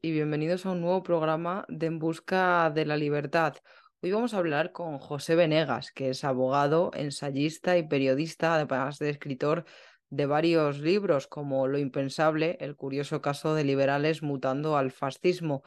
y bienvenidos a un nuevo programa de En Busca de la Libertad. Hoy vamos a hablar con José Venegas, que es abogado, ensayista y periodista, además de escritor de varios libros como Lo Impensable, el curioso caso de liberales mutando al fascismo.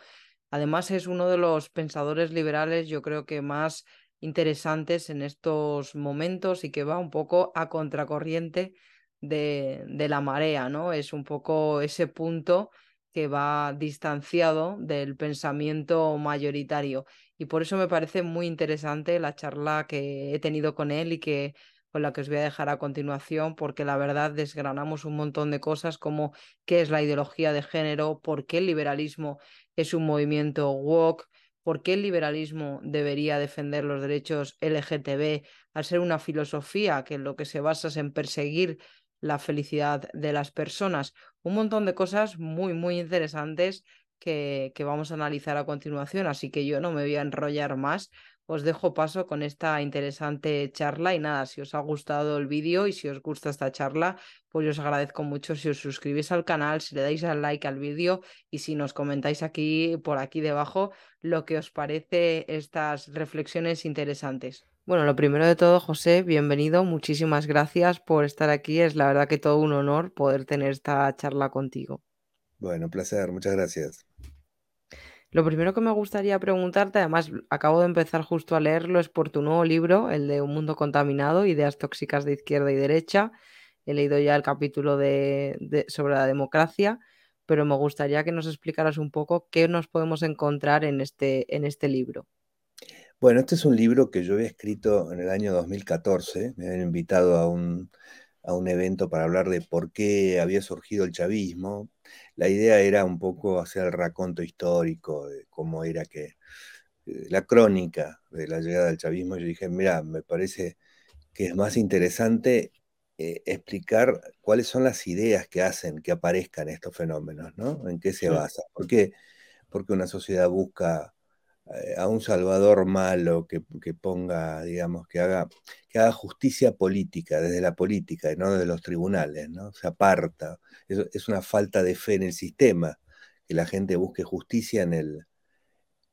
Además es uno de los pensadores liberales, yo creo que más interesantes en estos momentos y que va un poco a contracorriente de, de la marea, ¿no? Es un poco ese punto que va distanciado del pensamiento mayoritario. Y por eso me parece muy interesante la charla que he tenido con él y que con la que os voy a dejar a continuación, porque la verdad desgranamos un montón de cosas como qué es la ideología de género, por qué el liberalismo es un movimiento woke, por qué el liberalismo debería defender los derechos LGTB al ser una filosofía que lo que se basa es en perseguir la felicidad de las personas. Un montón de cosas muy, muy interesantes que, que, vamos a analizar a continuación, así que yo no me voy a enrollar más. Os dejo paso con esta interesante charla y nada, si os ha gustado el vídeo y si os gusta esta charla, pues os agradezco mucho si os suscribís al canal, si le dais al like al vídeo y si nos comentáis aquí por aquí debajo lo que os parece estas reflexiones interesantes. Bueno, lo primero de todo, José, bienvenido. Muchísimas gracias por estar aquí. Es la verdad que todo un honor poder tener esta charla contigo. Bueno, un placer, muchas gracias. Lo primero que me gustaría preguntarte, además acabo de empezar justo a leerlo, es por tu nuevo libro, el de Un mundo contaminado, ideas tóxicas de izquierda y derecha. He leído ya el capítulo de, de, sobre la democracia, pero me gustaría que nos explicaras un poco qué nos podemos encontrar en este, en este libro. Bueno, este es un libro que yo había escrito en el año 2014. Me habían invitado a un, a un evento para hablar de por qué había surgido el chavismo. La idea era un poco hacer el raconto histórico de cómo era que eh, la crónica de la llegada del chavismo. Yo dije, mira, me parece que es más interesante eh, explicar cuáles son las ideas que hacen que aparezcan estos fenómenos, ¿no? En qué se basa. ¿Por qué? Porque una sociedad busca a un salvador malo que, que, ponga, digamos, que haga, que haga justicia política, desde la política y no desde los tribunales, ¿no? Se aparta. Es, es, una falta de fe en el sistema, que la gente busque justicia en el,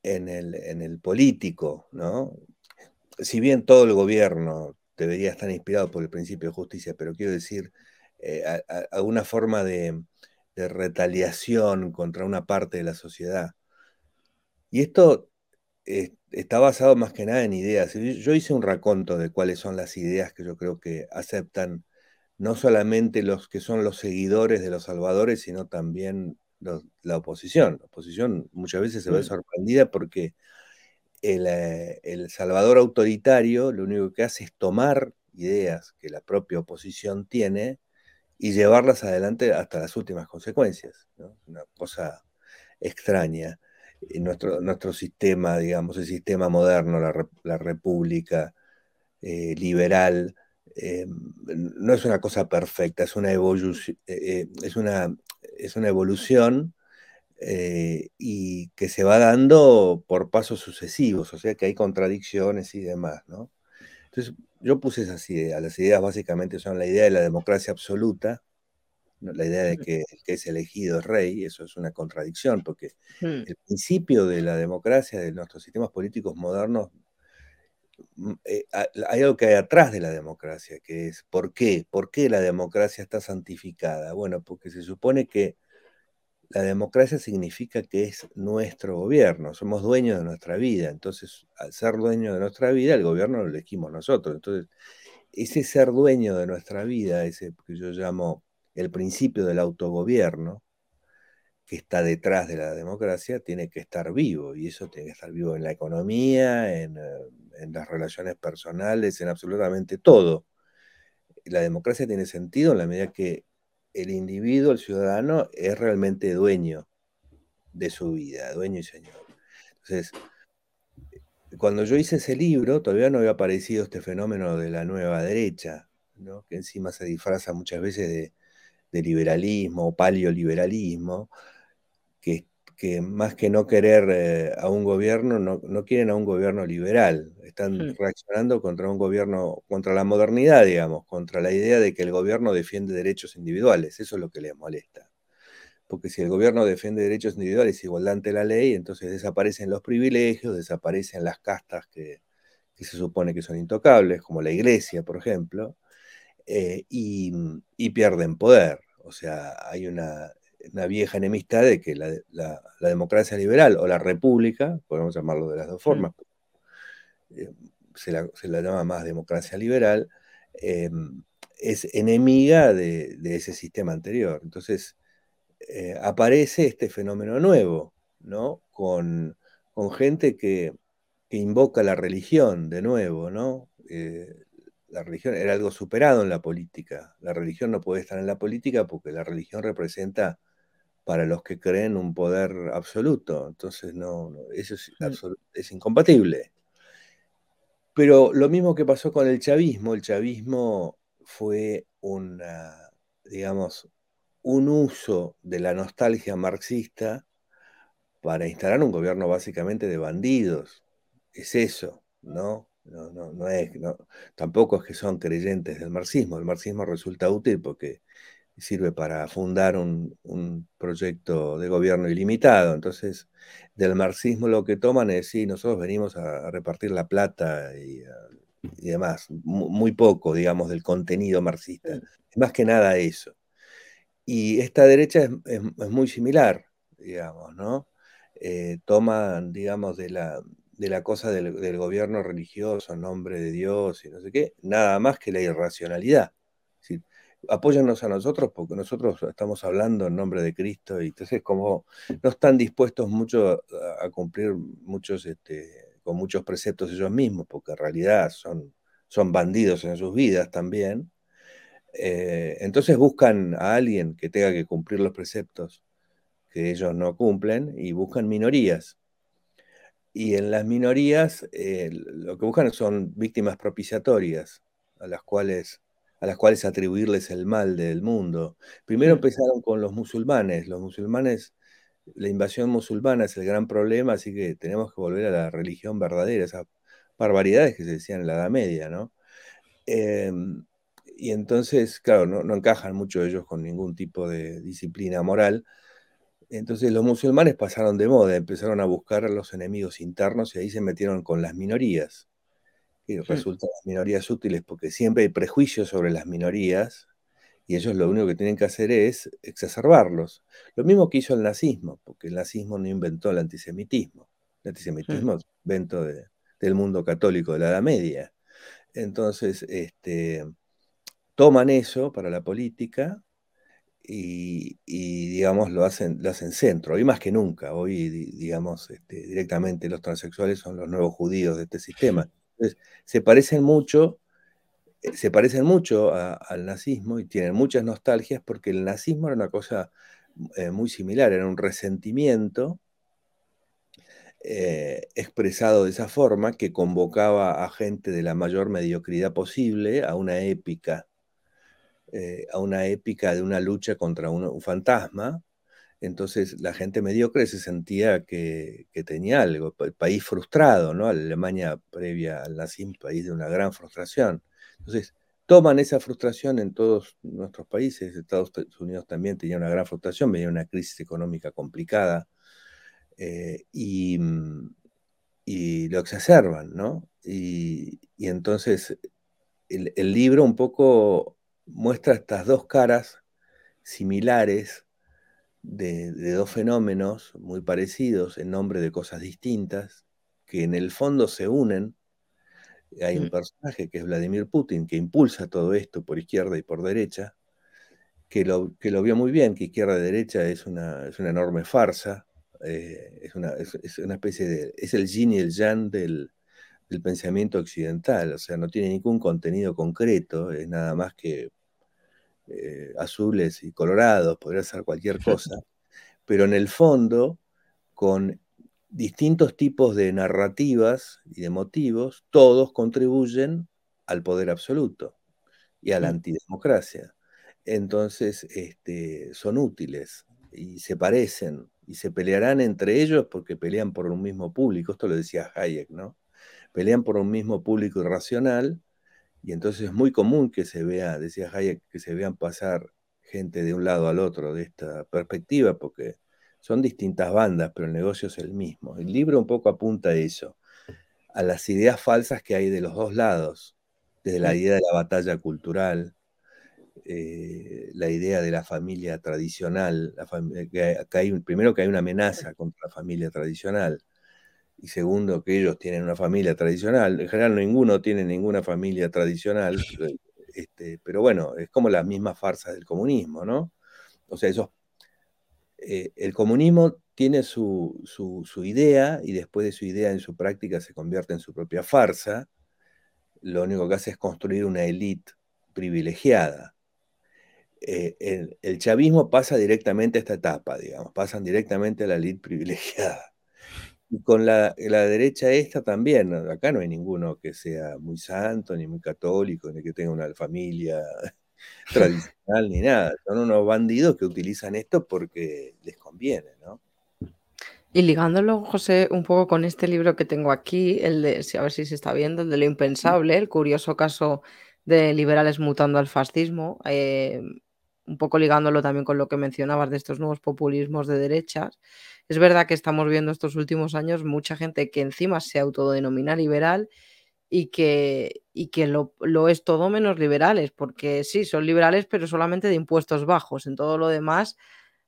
en el, en el político, ¿no? Si bien todo el gobierno debería estar inspirado por el principio de justicia, pero quiero decir, eh, alguna forma de, de retaliación contra una parte de la sociedad. Y esto eh, está basado más que nada en ideas. Yo hice un raconto de cuáles son las ideas que yo creo que aceptan no solamente los que son los seguidores de los salvadores, sino también los, la oposición. La oposición muchas veces se ve sorprendida porque el, eh, el, salvador autoritario lo único que hace es tomar ideas que la propia oposición tiene y llevarlas adelante hasta las últimas consecuencias. ¿no? Una cosa extraña nuestro, nuestro sistema, digamos, el sistema moderno, la, la república eh, liberal, eh, no es una cosa perfecta, es una, evolución, eh, es una, es una evolución y que se va dando por pasos sucesivos, o sea que hay contradicciones y demás, ¿no? Entonces, yo puse esas ideas. Las ideas básicamente son la idea de la democracia absoluta, la idea de que el que es elegido es rey, eso es una contradicción, porque Hmm. el principio de la democracia, de nuestros sistemas políticos modernos, mm, eh, ha- hay algo que hay atrás de la democracia, que es ¿por qué? ¿Por qué la democracia está santificada? Bueno, porque se supone que la democracia significa que es nuestro gobierno, somos dueños de nuestra vida, entonces al ser dueño de nuestra vida, el gobierno lo elegimos nosotros, entonces ese ser dueño de nuestra vida, ese que yo llamo el principio del autogobierno, que está detrás de la democracia, tiene que estar vivo, y eso tiene que estar vivo en la economía, en, eh, en las relaciones personales, en absolutamente todo. La democracia tiene sentido en la medida que el individuo, el ciudadano, es realmente dueño de su vida, dueño y señor. Entonces, cuando yo hice ese libro, todavía no había aparecido este fenómeno de la nueva derecha, ¿no? que encima se disfraza muchas veces de, de liberalismo o paleoliberalismo, que, que, más que no querer eh, a un gobierno, no, no, quieren a un gobierno liberal, están Hmm. reaccionando contra un gobierno, contra la modernidad, digamos, contra la idea de que el gobierno defiende derechos individuales, eso es lo que les molesta. porque si el gobierno defiende derechos individuales igualdad ante la ley, entonces desaparecen los privilegios, desaparecen las castas que, se supone que son intocables, como la iglesia, por ejemplo, eh, y, pierden poder. O sea, hay una, vieja enemistad de que la, democracia liberal o la república, podemos llamarlo de las dos mm. formas, eh, se, la, llama más democracia liberal, eh, es enemiga de, ese sistema anterior. Entonces, aparece este fenómeno nuevo, ¿no? Con, gente que, invoca la religión de nuevo, ¿no? Eh, la religión era algo superado en la política. La religión no puede estar en la política porque la religión representa para los que creen un poder absoluto. Entonces, no, eso es, mm. es incompatible. Pero lo mismo que pasó con el chavismo, el chavismo fue una, digamos, un uso de la nostalgia marxista para instalar un gobierno básicamente de bandidos. Es eso, ¿no? No, no, no es, tampoco es que son creyentes del marxismo. El marxismo resulta útil porque sirve para fundar un, proyecto de gobierno ilimitado. Entonces, del marxismo lo que toman es, sí, nosotros venimos a, repartir la plata y, demás, muy poco, digamos, del contenido marxista. Más que nada eso. Y esta derecha es, muy similar, digamos, ¿no? Eh, toman, digamos, de la, de la cosa del, gobierno religioso en nombre de Dios y no sé qué, nada más que la irracionalidad apóyanos a nosotros porque nosotros estamos hablando en nombre de Cristo y entonces como no están dispuestos mucho a cumplir muchos, este, con muchos preceptos ellos mismos, porque en realidad son, son bandidos en sus vidas también, eh, entonces buscan a alguien que tenga que cumplir los preceptos que ellos no cumplen y buscan minorías. Y en las minorías eh, lo que buscan son víctimas propiciatorias, a las cuales a las cuales atribuirles el mal del mundo. Primero empezaron con los musulmanes. Los musulmanes, la invasión musulmana es el gran problema, así que tenemos que volver a la religión verdadera, esas barbaridades que se decían en la Edad Media, ¿no? Em, y entonces, claro, no, encajan mucho ellos con ningún tipo de disciplina moral. Entonces los musulmanes pasaron de moda, empezaron a buscar a los enemigos internos y ahí se metieron con las minorías y resultan las minorías útiles porque siempre hay prejuicios sobre las minorías y ellos lo único que tienen que hacer es exacerbarlos. Lo mismo que hizo el nazismo, porque el nazismo no inventó el antisemitismo. El antisemitismo es invento del mundo católico de la Edad Media. Entonces, este, toman eso para la política y, digamos, lo hacen, lo hacen centro. Hoy más que nunca, hoy, digamos, este, directamente los transexuales son los nuevos judíos de este sistema. Entonces, se parecen mucho, eh, se parecen mucho al nazismo y tienen muchas nostalgias porque el nazismo era una cosa eh, muy similar, era un resentimiento eh, expresado de esa forma que convocaba a gente de la mayor mediocridad posible a una épica, a una épica de una lucha contra un fantasma, entonces la gente mediocre se sentía que, tenía algo, el país frustrado, ¿no? Alemania previa al nazismo, país de una gran frustración. Entonces toman esa frustración en todos nuestros países, Estados Unidos también tenía una gran frustración, venía una crisis económica complicada, eh, y, lo exacerban, ¿no? Y, entonces el, el libro un poco muestra estas dos caras similares de, dos fenómenos muy parecidos en nombre de cosas distintas, que en el fondo se unen. Hay un mm. personaje que es Vladimir Putin, que impulsa todo esto por izquierda y por derecha, que lo, que lo vio muy bien, que izquierda y derecha es una, es una enorme farsa, eh, es, una, es, una, especie de... es el yin y el yang del, del pensamiento occidental, o sea, no tiene ningún contenido concreto, es nada más que eh, azules y colorados, podría ser cualquier cosa, pero en el fondo, con distintos tipos de narrativas y de motivos, todos contribuyen al poder absoluto y a la antidemocracia. Entonces, este, son útiles y se parecen y se pelearán entre ellos porque pelean por un mismo público. Esto lo decía Hayek, ¿no? Pelean por un mismo público irracional y entonces es muy común que se vea, decía Hayek, que se vean pasar gente de un lado al otro de esta perspectiva, porque son distintas bandas, pero el negocio es el mismo. El libro un poco apunta a eso, a las ideas falsas que hay de los dos lados, desde la idea de la batalla cultural, eh, la idea de la familia tradicional, hay, primero que hay una amenaza contra la familia tradicional, y segundo que ellos tienen una familia tradicional. En general ninguno tiene ninguna familia tradicional, este, pero bueno, es como las mismas farsas del comunismo, ¿no? O sea, eh, el comunismo tiene su, su, idea y después de su idea en su práctica se convierte en su propia farsa. Lo único que hace es construir una élite privilegiada. Eh, el, chavismo pasa directamente a esta etapa, digamos, pasan directamente a la élite privilegiada. Y con la, derecha esta también, acá no hay ninguno que sea muy santo, ni muy católico, ni que tenga una familia tradicional, ni nada. Son unos bandidos que utilizan esto porque les conviene, ¿no? Y ligándolo, José, un poco con este libro que tengo aquí, el de, a ver si se está viendo, el de lo impensable, el curioso caso de liberales mutando al fascismo, eh, un poco ligándolo también con lo que mencionabas de estos nuevos populismos de derechas. Es verdad que estamos viendo estos últimos años mucha gente que encima se autodenomina liberal y que, y que lo, es todo menos liberales, porque sí, son liberales, pero solamente de impuestos bajos. En todo lo demás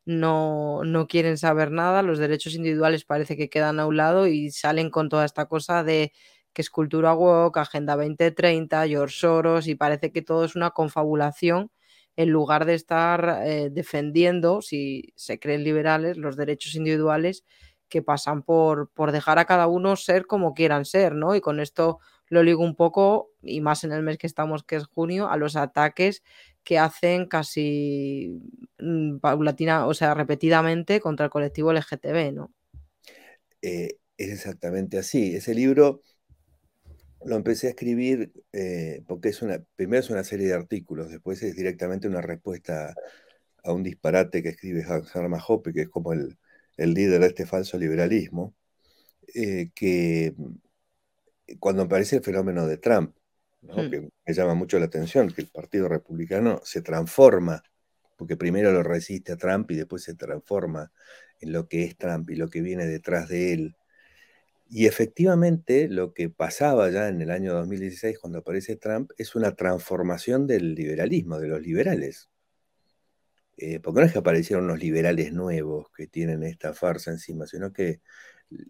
no, no quieren saber nada, los derechos individuales parece que quedan a un lado y salen con toda esta cosa de que es cultura woke, Agenda 2030, George Soros, y parece que todo es una confabulación en lugar de estar eh, defendiendo, si se creen liberales, los derechos individuales que pasan por, por dejar a cada uno ser como quieran ser, ¿no? Y con esto lo ligo un poco, y más en el mes que estamos, que es junio, a los ataques que hacen casi mm, paulatina, o sea, repetidamente contra el colectivo LGTB, ¿no? Eh, es exactamente así. Ese libro lo empecé a escribir eh, porque es una, primero es una serie de artículos, después es directamente una respuesta a un disparate que escribe Hermann Hoppe, que es como el, líder de este falso liberalismo, eh, que cuando aparece el fenómeno de Trump, hmm. que me llama mucho la atención, que el Partido Republicano se transforma, porque primero lo resiste a Trump y después se transforma en lo que es Trump y lo que viene detrás de él y efectivamente lo que pasaba ya en el año 2016 cuando aparece Trump es una transformación del liberalismo, de los liberales. Eh, porque no es que aparecieron unos liberales nuevos que tienen esta farsa encima, sino que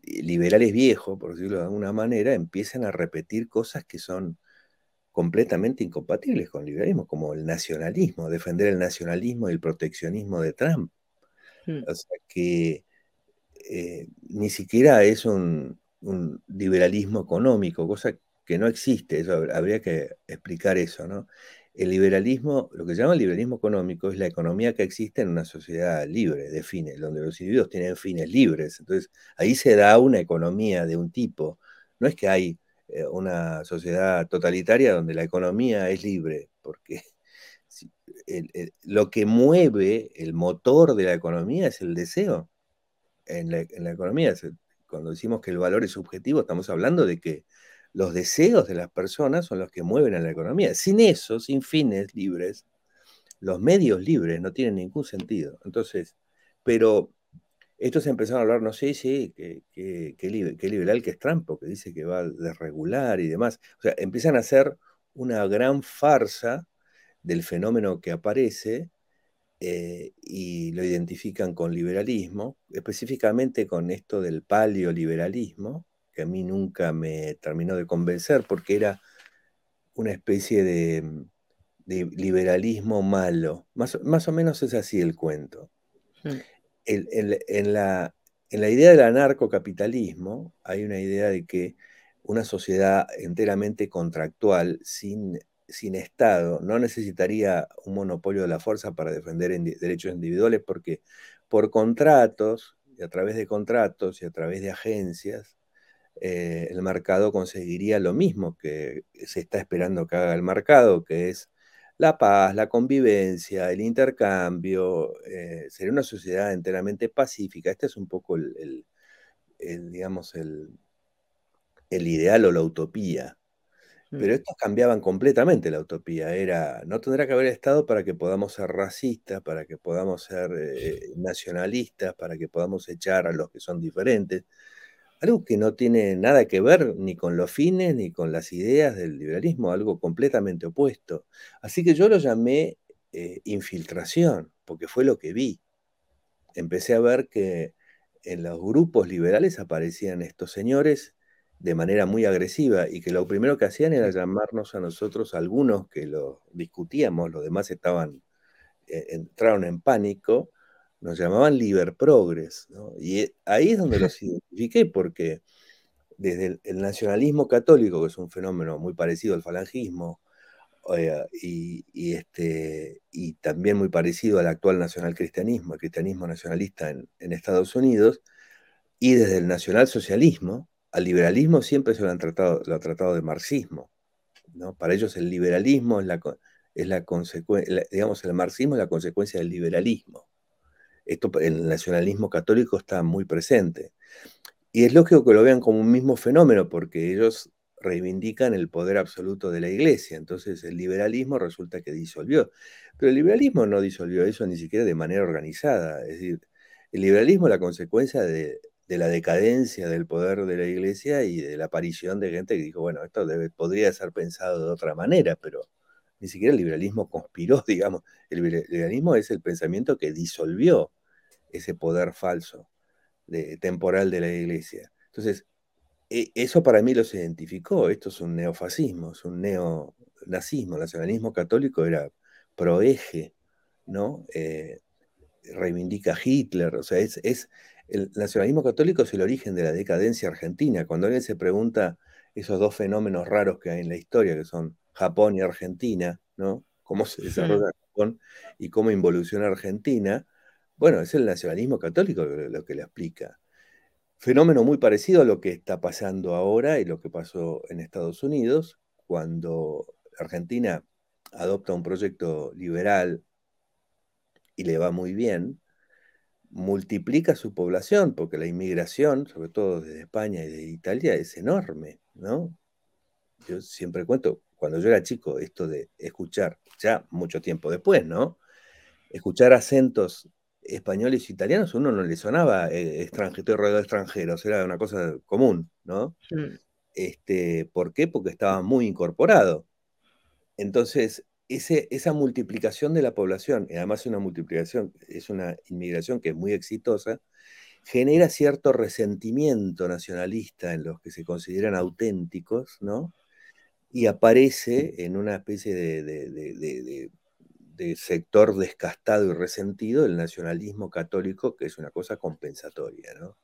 liberales viejos, por decirlo de alguna manera, empiezan a repetir cosas que son completamente incompatibles con el liberalismo, como el nacionalismo, defender el nacionalismo y el proteccionismo de Trump. Hmm. O sea que eh, ni siquiera es un, un liberalismo económico, cosa que no existe, eso habría que explicar eso, ¿no? El liberalismo, lo que se llama el liberalismo económico es la economía que existe en una sociedad libre de fines, donde los individuos tienen fines libres. Entonces, ahí se da una economía de un tipo. No es que hay eh, una sociedad totalitaria donde la economía es libre, porque lo que mueve el motor de la economía es el deseo. En la economía cuando decimos que el valor es subjetivo, estamos hablando de que los deseos de las personas son los que mueven a la economía. Sin eso, sin fines libres, los medios libres no tienen ningún sentido. Entonces, pero estos empezaron a hablar, no sé si qué liberal que es Trump, porque dice que va a desregular y demás. O sea, empiezan a hacer una gran farsa del fenómeno que aparece eh, y lo identifican con liberalismo, específicamente con esto del paleoliberalismo, que a mí nunca me terminó de convencer porque era una especie de, liberalismo malo. Más, más, o menos es así el cuento. Hmm. en, la, en la idea del anarcocapitalismo hay una idea de que una sociedad enteramente contractual, sin sin Estado no necesitaría un monopolio de la fuerza para defender derechos individuales porque por contratos y a través de contratos y a través de agencias, eh, el mercado conseguiría lo mismo que se está esperando que haga el mercado, que es la paz, la convivencia, el intercambio, eh, sería una sociedad enteramente pacífica. Este es un poco el, digamos, el, el ideal o la utopía. Pero estos cambiaban completamente la utopía. Era, no tendrá que haber Estado para que podamos ser racistas, para que podamos ser eh, nacionalistas, para que podamos echar a los que son diferentes. Algo que no tiene nada que ver ni con los fines ni con las ideas del liberalismo, algo completamente opuesto. Así que yo lo llamé eh, infiltración, porque fue lo que vi. Empecé a ver que en los grupos liberales aparecían estos señores de manera muy agresiva y que lo primero que hacían era llamarnos a nosotros, algunos que lo discutíamos, los demás estaban, eh, entraron en pánico, nos llamaban Liber Progress. Y eh, ahí es donde los identifiqué porque desde el, nacionalismo católico, que es un fenómeno muy parecido al falangismo, y, este, y también muy parecido al actual nacionalcristianismo, el cristianismo nacionalista en, en Estados Unidos, y desde el nacionalsocialismo, al liberalismo siempre se lo han tratado, lo ha tratado de marxismo. ¿no? Para ellos el liberalismo es la, es la consecuencia, digamos, el marxismo es la consecuencia del liberalismo. Esto el nacionalismo católico está muy presente. Y es lógico que lo vean como un mismo fenómeno, porque ellos reivindican el poder absoluto de la iglesia. Entonces el liberalismo resulta que disolvió. Pero el liberalismo no disolvió eso ni siquiera de manera organizada. Es decir, el liberalismo es la consecuencia de, de la decadencia del poder de la iglesia y de la aparición de gente que dijo, bueno, esto podría ser pensado de otra manera, pero ni siquiera el liberalismo conspiró, digamos. El liberalismo es el pensamiento que disolvió ese poder falso temporal de la iglesia. Entonces, e, eso para mí los identificó. Esto es un neofascismo, es un neonazismo. El nacionalismo católico era proeje, ¿no? Eh, reivindica Hitler, o sea, es el nacionalismo católico es el origen de la decadencia argentina. Cuando alguien se pregunta esos dos fenómenos raros que hay en la historia, que son Japón y Argentina, ¿no? Cómo se desarrolla Japón y cómo involuciona Argentina, bueno, es el nacionalismo católico lo que le explica. Fenómeno muy parecido a lo que está pasando ahora y lo que pasó en Estados Unidos, cuando Argentina adopta un proyecto liberal y le va muy bien, multiplica su población, porque la inmigración, sobre todo desde España y de Italia, es enorme, ¿no? Yo siempre cuento, cuando yo era chico, esto de escuchar, ya mucho tiempo después, ¿no? Escuchar acentos españoles e italianos, uno no le sonaba eh, extranjero, de extranjeros, era una cosa común, ¿no? Este, ¿Por qué? Porque estaba muy incorporado. Entonces, esa multiplicación de la población, y además una multiplicación, es una inmigración que es muy exitosa, genera cierto resentimiento nacionalista en los que se consideran auténticos, ¿no? Y aparece en una especie de, sector descastado y resentido el nacionalismo católico, que es una cosa compensatoria, ¿no?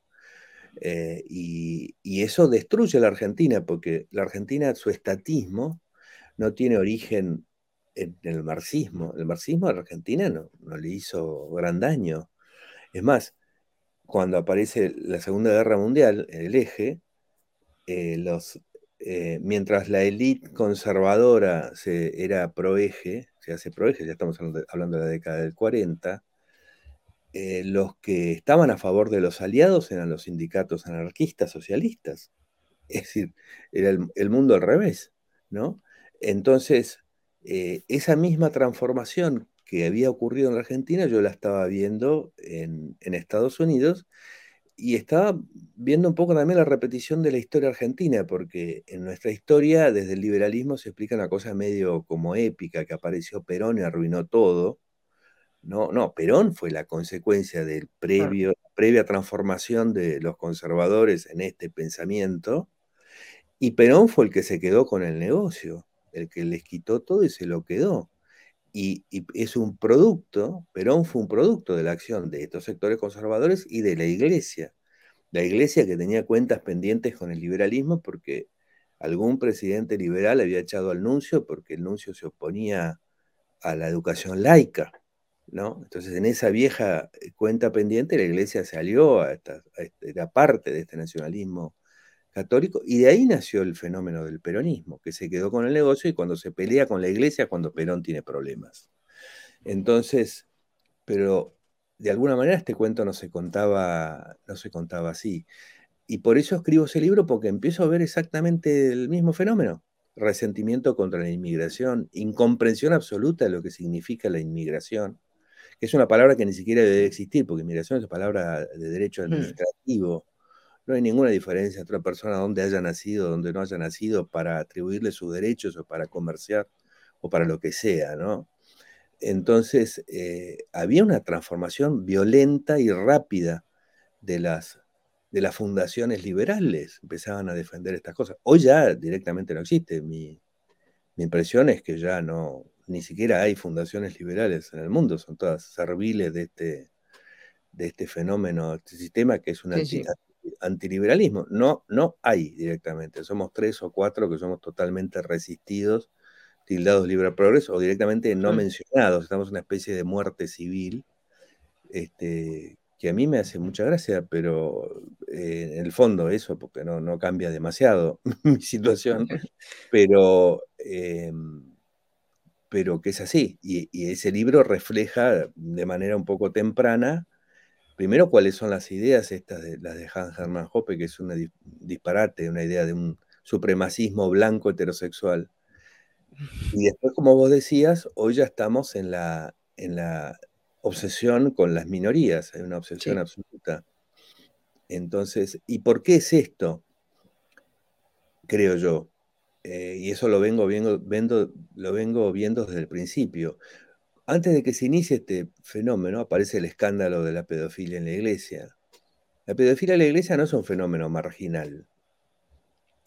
Eh, y, y, eso destruye a la Argentina, porque la Argentina, su estatismo, no tiene origen en el marxismo. El marxismo a Argentina no, le hizo gran daño. Es más, cuando aparece la Segunda Guerra Mundial, el eje, eh, los, eh, mientras la élite conservadora se, era pro-eje, se hace pro-eje, ya estamos hablando de la década del 40, eh, los que estaban a favor de los aliados eran los sindicatos anarquistas socialistas. Es decir, era el, el mundo al revés, ¿no? Entonces, eh, esa misma transformación que había ocurrido en la Argentina, yo la estaba viendo en, Estados Unidos y estaba viendo un poco también la repetición de la historia argentina, porque en nuestra historia, desde el liberalismo, se explica una cosa medio como épica, que apareció Perón y arruinó todo. No, no, Perón fue la consecuencia del previo, previa transformación de los conservadores en este pensamiento, y Perón fue el que se quedó con el negocio el que les quitó todo y se lo quedó. Y, es un producto, Perón fue un producto de la acción de estos sectores conservadores y de la iglesia. La iglesia que tenía cuentas pendientes con el liberalismo porque algún presidente liberal había echado al nuncio porque el nuncio se oponía a la educación laica. ¿no? Entonces, en esa vieja cuenta pendiente, la iglesia salió a esta, era parte de este nacionalismo católico, y de ahí nació el fenómeno del peronismo, que se quedó con el negocio y cuando se pelea con la iglesia, cuando Perón tiene problemas. Entonces, pero de alguna manera este cuento no se contaba, no se contaba así. Y por eso escribo ese libro, porque empiezo a ver exactamente el mismo fenómeno. resentimiento contra la inmigración, incomprensión absoluta de lo que significa la inmigración, que es una palabra que ni siquiera debe existir, porque inmigración es una palabra de derecho hmm. administrativo. No hay ninguna diferencia entre una persona donde haya nacido, donde no haya nacido, para atribuirle sus derechos o para comerciar o para lo que sea, ¿no? Entonces, eh, había una transformación violenta y rápida de las, de las fundaciones liberales, empezaban a defender estas cosas. Hoy ya directamente no existe. Mi, mi impresión es que ya no, ni siquiera hay fundaciones liberales en el mundo, son todas serviles de este, de este fenómeno, este sistema que es un antiliberalismo. No, no hay directamente, somos tres o cuatro que somos totalmente resistidos, tildados libre progreso o directamente no mencionados, estamos en una especie de muerte civil, este, que a mí me hace mucha gracia, pero eh, en el fondo eso, porque no, no cambia demasiado mi situación, pero... Em, pero que es así. Y, ese libro refleja de manera un poco temprana, primero, cuáles son las ideas estas de las de Hans Hermann Hoppe, que es un disparate, una idea de un supremacismo blanco heterosexual. Y después, como vos decías, hoy ya estamos en la, en la obsesión con las minorías, hay una obsesión absoluta. Entonces, ¿y por qué es esto? Creo yo. Eh, y eso lo vengo, lo vengo viendo desde el principio. Antes de que se inicie este fenómeno, aparece el escándalo de la pedofilia en la iglesia. La pedofilia en la iglesia no es un fenómeno marginal,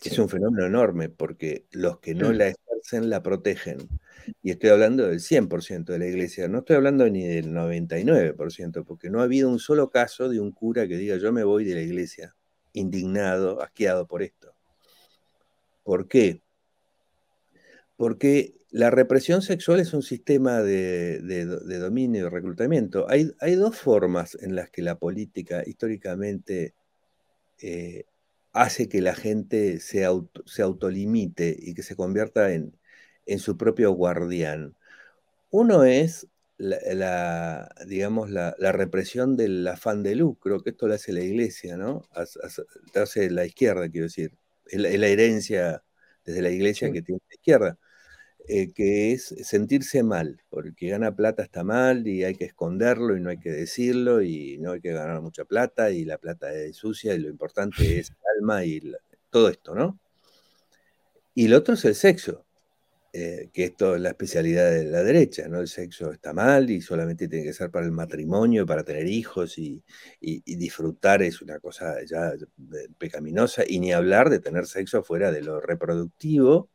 es un fenómeno enorme porque los que no mm. la ejercen la protegen. Y estoy hablando del 100% de la iglesia, no estoy hablando ni del 99%, porque no ha habido un solo caso de un cura que diga yo me voy de la iglesia, indignado, asqueado por esto. ¿Por qué? porque la represión sexual es un sistema de, dominio y reclutamiento. Hay, dos formas en las que la política históricamente eh, hace que la gente se, autolimite y que se convierta en, su propio guardián. Uno es la, digamos, la, represión del afán de lucro, que esto lo hace la iglesia, ¿no? Hace la izquierda, quiero decir. Es la, herencia desde la iglesia que tiene la izquierda. Eh, que es sentirse mal, porque gana plata está mal y hay que esconderlo y no hay que decirlo y no hay que ganar mucha plata y la plata es sucia y lo importante es el alma y todo esto, ¿no? Y lo otro es el sexo, eh, que esto es la especialidad de la derecha, ¿no? El sexo está mal y solamente tiene que ser para el matrimonio, para tener hijos y, y disfrutar es una cosa ya pecaminosa y ni hablar de tener sexo fuera de lo reproductivo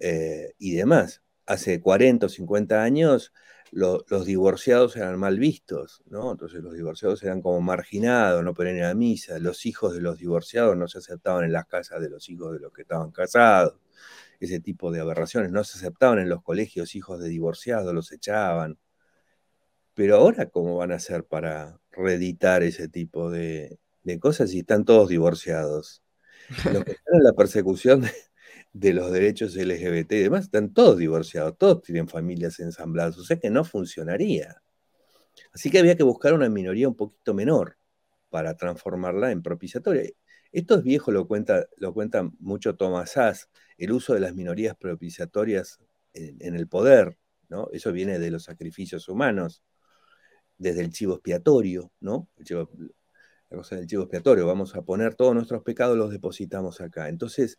eh, y demás. Hace 40 o 50 años los divorciados eran mal vistos, ¿no? Entonces los divorciados eran como marginados, no ponían a misa, los hijos de los divorciados no se aceptaban en las casas de los hijos de los que estaban casados, ese tipo de aberraciones, no se aceptaban en los colegios hijos de divorciados, los echaban. Pero ahora, ¿cómo van a hacer para reeditar ese tipo de, de cosas si están todos divorciados? Los que están en la persecución de, de los derechos LGBT y demás, están todos divorciados, todos tienen familias ensambladas, o sea que no funcionaría. Así que había que buscar una minoría un poquito menor para transformarla en propiciatoria. Esto es viejo, lo cuenta, lo mucho Thomas Sass, el uso de las minorías propiciatorias en, el poder, ¿no? Eso viene de los sacrificios humanos, desde el chivo expiatorio, ¿no? la cosa del chivo expiatorio, vamos a poner todos nuestros pecados, los depositamos acá. Entonces,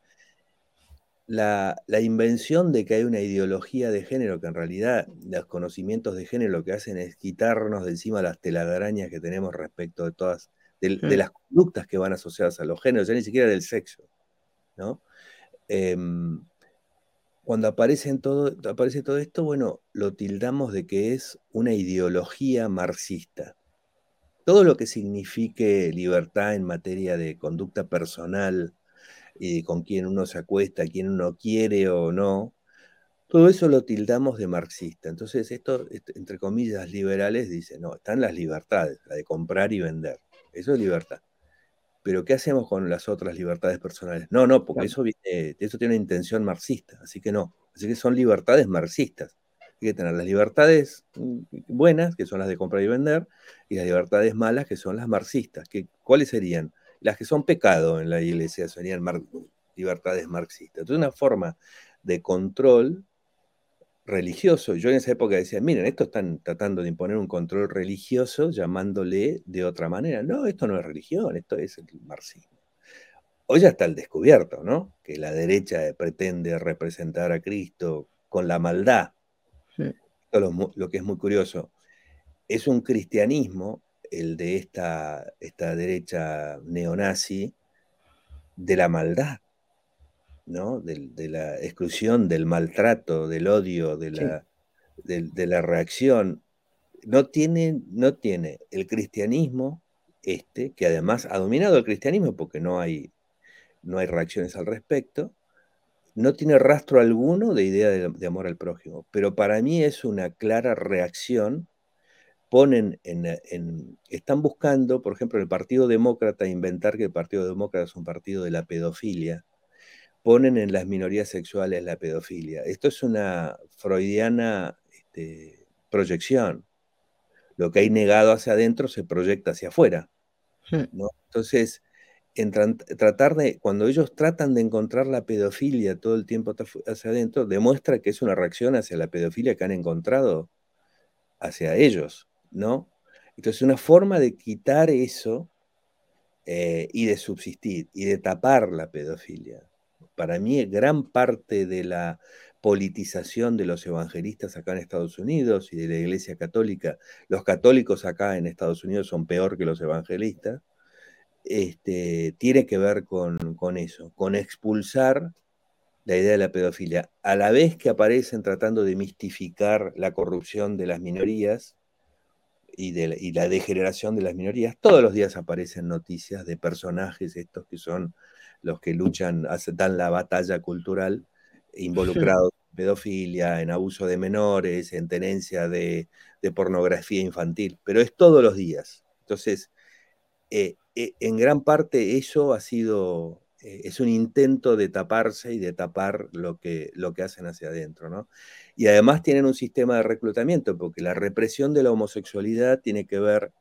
la, invención de que hay una ideología de género, que en realidad los conocimientos de género lo que hacen es quitarnos de encima las telarañas que tenemos respecto de todas, de, las conductas que van asociadas a los géneros, ya ni siquiera del sexo, ¿no? Em, cuando aparece todo, aparece todo esto, bueno, lo tildamos de que es una ideología marxista. Todo lo que signifique libertad en materia de conducta personal, y con quién uno se acuesta, quién uno quiere o no, todo eso lo tildamos de marxista. Entonces, esto, este, entre comillas, liberales dicen, no, están las libertades, la de comprar y vender. Eso es libertad. Pero ¿qué hacemos con las otras libertades personales? No, no, porque eso, eso tiene una intención marxista, así que no. Así que son libertades marxistas. Hay que tener las libertades mm, buenas, que son las de comprar y vender, y las libertades malas, que son las marxistas. ¿Cuáles serían? Las que son pecado en la iglesia serían libertades marxistas. Entonces, una forma de control religioso. Yo en esa época decía, miren, esto están tratando de imponer un control religioso llamándole de otra manera. No, esto no es religión, esto es el marxismo. Hoy ya está el descubierto, ¿no? Que la derecha pretende representar a Cristo con la maldad. Lo, lo, que es muy curioso, es un cristianismo, el de esta, esta derecha neonazi, de la maldad. ¿no? De, la exclusión, del maltrato, del odio, de la, de, la reacción. No tiene, no tiene el cristianismo, este, que además ha dominado el cristianismo porque no hay, no hay reacciones al respecto, no tiene rastro alguno de idea de, amor al prójimo, pero para mí es una clara reacción. Ponen en, en, están buscando, por ejemplo, el Partido Demócrata, inventar que el Partido Demócrata es un partido de la pedofilia, ponen en las minorías sexuales la pedofilia. Esto es una freudiana este, proyección. Lo que hay negado hacia adentro se proyecta hacia afuera. Entonces, en tratar de, cuando ellos tratan de encontrar la pedofilia todo el tiempo hacia adentro, demuestra que es una reacción hacia la pedofilia que han encontrado hacia ellos, ¿no? Entonces, una forma de quitar eso eh, y de subsistir y de tapar la pedofilia para mí gran parte de la politización de los evangelistas acá en Estados Unidos y de la Iglesia Católica, los católicos acá en Estados Unidos son peor que los evangelistas, este, tiene que ver con, con eso, con expulsar la idea de la pedofilia, a la vez que aparecen tratando de mistificar la corrupción de las minorías, y, de, y, la degeneración de las minorías. Todos los días aparecen noticias de personajes estos que son los que luchan, dan la batalla cultural, involucrados en pedofilia, en abuso de menores, en tenencia de, pornografía infantil, pero es todos los días. Entonces, eh, eh, en gran parte eso ha sido, eh, es un intento de taparse y de tapar lo que, lo que hacen hacia adentro, ¿no? Y además tienen un sistema de reclutamiento, porque la represión de la homosexualidad tiene que ver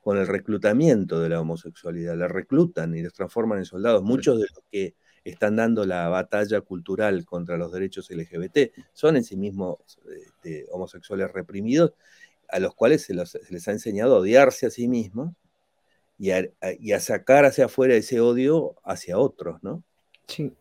con el reclutamiento de la homosexualidad. La reclutan y los transforman en soldados. Muchos de los que están dando la batalla cultural contra los derechos LGBT son en sí mismos este, homosexuales reprimidos, a los cuales se, les ha enseñado a odiarse a sí mismos y a, sacar hacia afuera ese odio hacia otros, ¿no? Sí.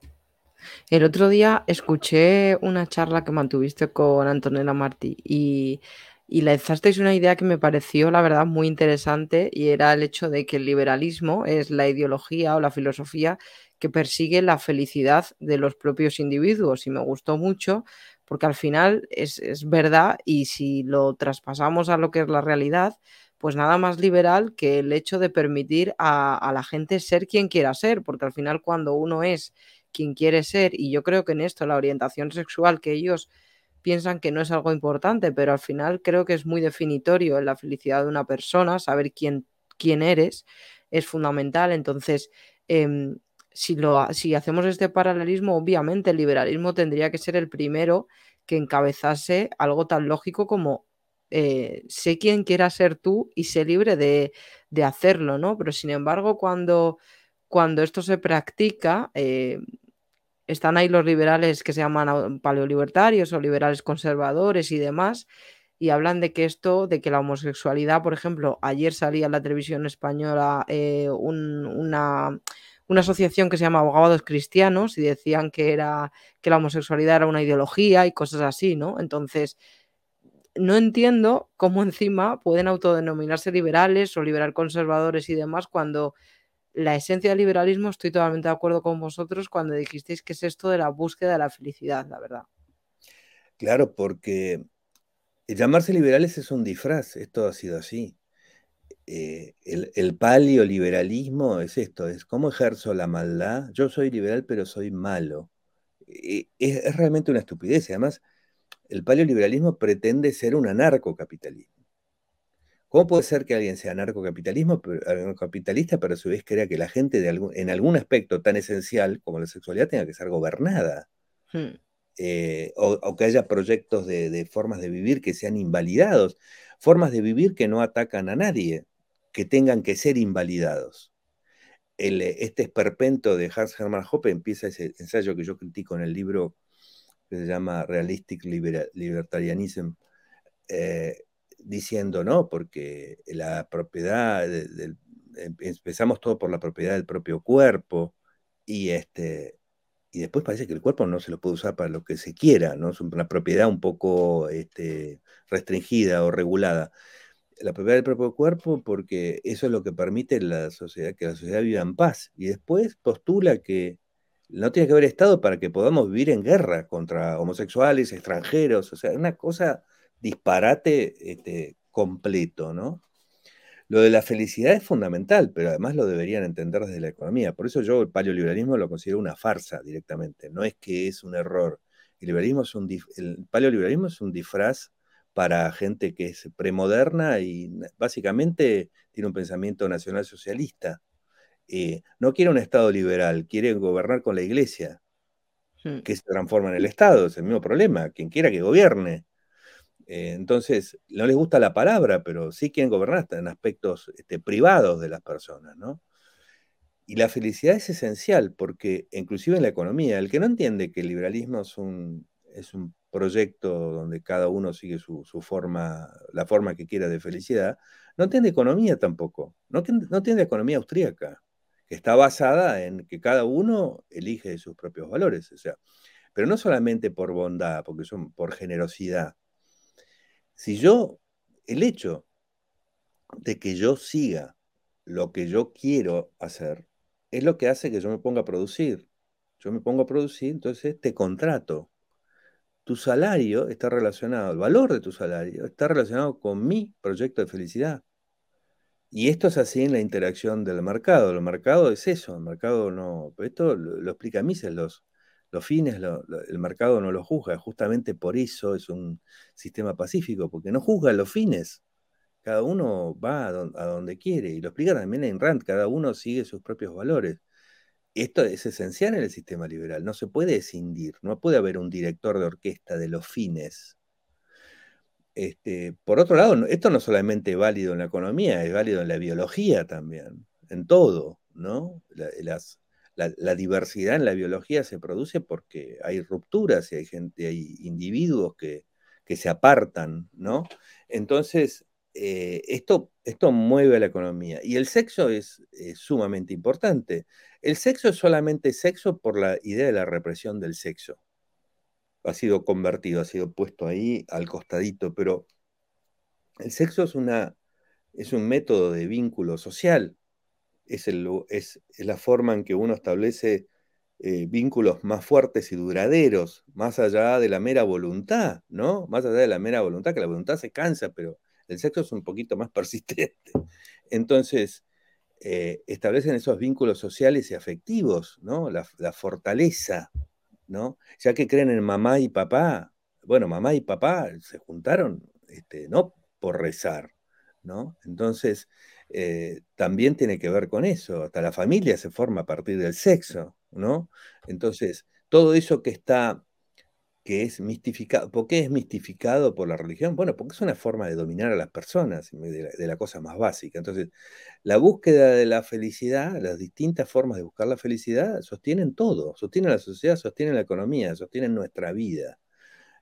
El otro día escuché una charla que mantuviste con Antonella Martí y y lanzasteis una idea que me pareció, la verdad, muy interesante y era el hecho de que el liberalismo es la ideología o la filosofía que persigue la felicidad de los propios individuos y me gustó mucho porque al final es, verdad y si lo traspasamos a lo que es la realidad, pues nada más liberal que el hecho de permitir a, la gente ser quien quiera ser, porque al final cuando uno es quien quiere ser, y yo creo que en esto la orientación sexual que ellos piensan que no es algo importante, pero al final creo que es muy definitorio en la felicidad de una persona, saber quién, quién eres es fundamental. Entonces, em, si, lo, si hacemos este paralelismo, obviamente el liberalismo tendría que ser el primero que encabezase algo tan lógico como eh, sé quién quiera ser tú y sé libre de, hacerlo, ¿no? Pero sin embargo, cuando, cuando esto se practica, eh, están ahí los liberales que se llaman paleolibertarios o liberales conservadores y demás, y hablan de que esto, de que la homosexualidad, por ejemplo, ayer salía en la televisión española eh, una, una asociación que se llama Abogados Cristianos y decían que era que la homosexualidad era una ideología y cosas así, ¿no? Entonces, no entiendo cómo encima pueden autodenominarse liberales o liberal conservadores y demás cuando la esencia del liberalismo, estoy totalmente de acuerdo con vosotros cuando dijisteis que es esto de la búsqueda de la felicidad, la verdad. Claro, porque llamarse liberales es un disfraz, esto ha sido así. Eh, el, el paleoliberalismo es esto, es cómo ejerzo la maldad. Yo soy liberal, pero soy malo. Eh, es, es, realmente una estupidez. Además, el paleoliberalismo pretende ser un anarcocapitalismo. ¿Cómo puede ser que alguien sea anarcocapitalismo, capitalista, pero a su vez crea que la gente de en algún aspecto tan esencial como la sexualidad tenga que ser gobernada? Hmm. Eh, o, que haya proyectos de, formas de vivir que sean invalidados, formas de vivir que no atacan a nadie, que tengan que ser invalidados. este esperpento de Hans Hermann Hoppe empieza ese ensayo que yo critico en el libro que se llama Realistic Libertarianism, eh, diciendo, ¿no? Porque la propiedad, em, empezamos todo por la propiedad del propio cuerpo y, este, y después parece que el cuerpo no se lo puede usar para lo que se quiera, ¿no? Es una propiedad un poco este, restringida o regulada la propiedad del propio cuerpo porque eso es lo que permite la sociedad, que la sociedad viva en paz. Y después postula que no tiene que haber Estado para que podamos vivir en guerra contra homosexuales, extranjeros, o sea, una cosa disparate este, completo, ¿no? Lo de la felicidad es fundamental, pero además lo deberían entender desde la economía. Por eso yo el paleoliberalismo lo considero una farsa directamente, no es que es un error. El, liberalismo es un, el paleoliberalismo es un disfraz para gente que es premoderna y básicamente tiene un pensamiento nacional socialista. Eh, no quiere un Estado liberal, quiere gobernar con la iglesia, hmm. que se transforma en el Estado, es el mismo problema, quien quiera que gobierne. Eh, entonces, no les gusta la palabra, pero sí quieren gobernar hasta en aspectos este, privados de las personas, ¿no? Y la felicidad es esencial, porque inclusive en la economía, el que no entiende que el liberalismo es un, es un proyecto donde cada uno sigue su, forma, la forma que quiera de felicidad, no tiene economía tampoco, no, no tiene economía austríaca, está basada en que cada uno elige sus propios valores, o sea, pero no solamente por bondad, porque son por generosidad. Si yo, el hecho de que yo siga lo que yo quiero hacer, es lo que hace que yo me ponga a producir. Yo me pongo a producir, entonces te contrato tu salario está relacionado, el valor de tu salario está relacionado con mi proyecto de felicidad. Y esto es así en la interacción del mercado. El mercado es eso, el mercado no. Esto lo, explica Mises, los, los fines, el mercado no lo juzga. Justamente por eso es un sistema pacífico, porque no juzga los fines. Cada uno va a, a donde quiere. Y lo explica también en Rand, cada uno sigue sus propios valores. Esto es esencial en el sistema liberal, no se puede escindir, no puede haber un director de orquesta de los fines. Este, por otro lado, esto no solamente es válido en la economía, es válido en la biología también, en todo, ¿no? La, diversidad en la biología se produce porque hay rupturas y hay gente, hay individuos que, se apartan, ¿no? Entonces, eh, esto, esto mueve a la economía. Y el sexo es, sumamente importante. El sexo es solamente sexo por la idea de la represión del sexo. Ha sido convertido, ha sido puesto ahí al costadito, pero el sexo es, una, es un método de vínculo social. Es, el, es, la forma en que uno establece eh, vínculos más fuertes y duraderos, más allá de la mera voluntad, ¿no? Más allá de la mera voluntad, que la voluntad se cansa, pero el sexo es un poquito más persistente. Entonces, eh, establecen esos vínculos sociales y afectivos, ¿no? La, fortaleza, Ya que creen en mamá y papá, bueno, mamá y papá se juntaron, este, no por rezar, ¿no? Entonces, eh, también tiene que ver con eso, hasta la familia se forma a partir del sexo, ¿no? Entonces, todo eso que está que es mistificado. ¿Por qué es mistificado por la religión? Bueno, porque es una forma de dominar a las personas, de la, cosa más básica. Entonces, la búsqueda de la felicidad, las distintas formas de buscar la felicidad, sostienen todo, sostienen la sociedad, sostienen la economía, sostienen nuestra vida.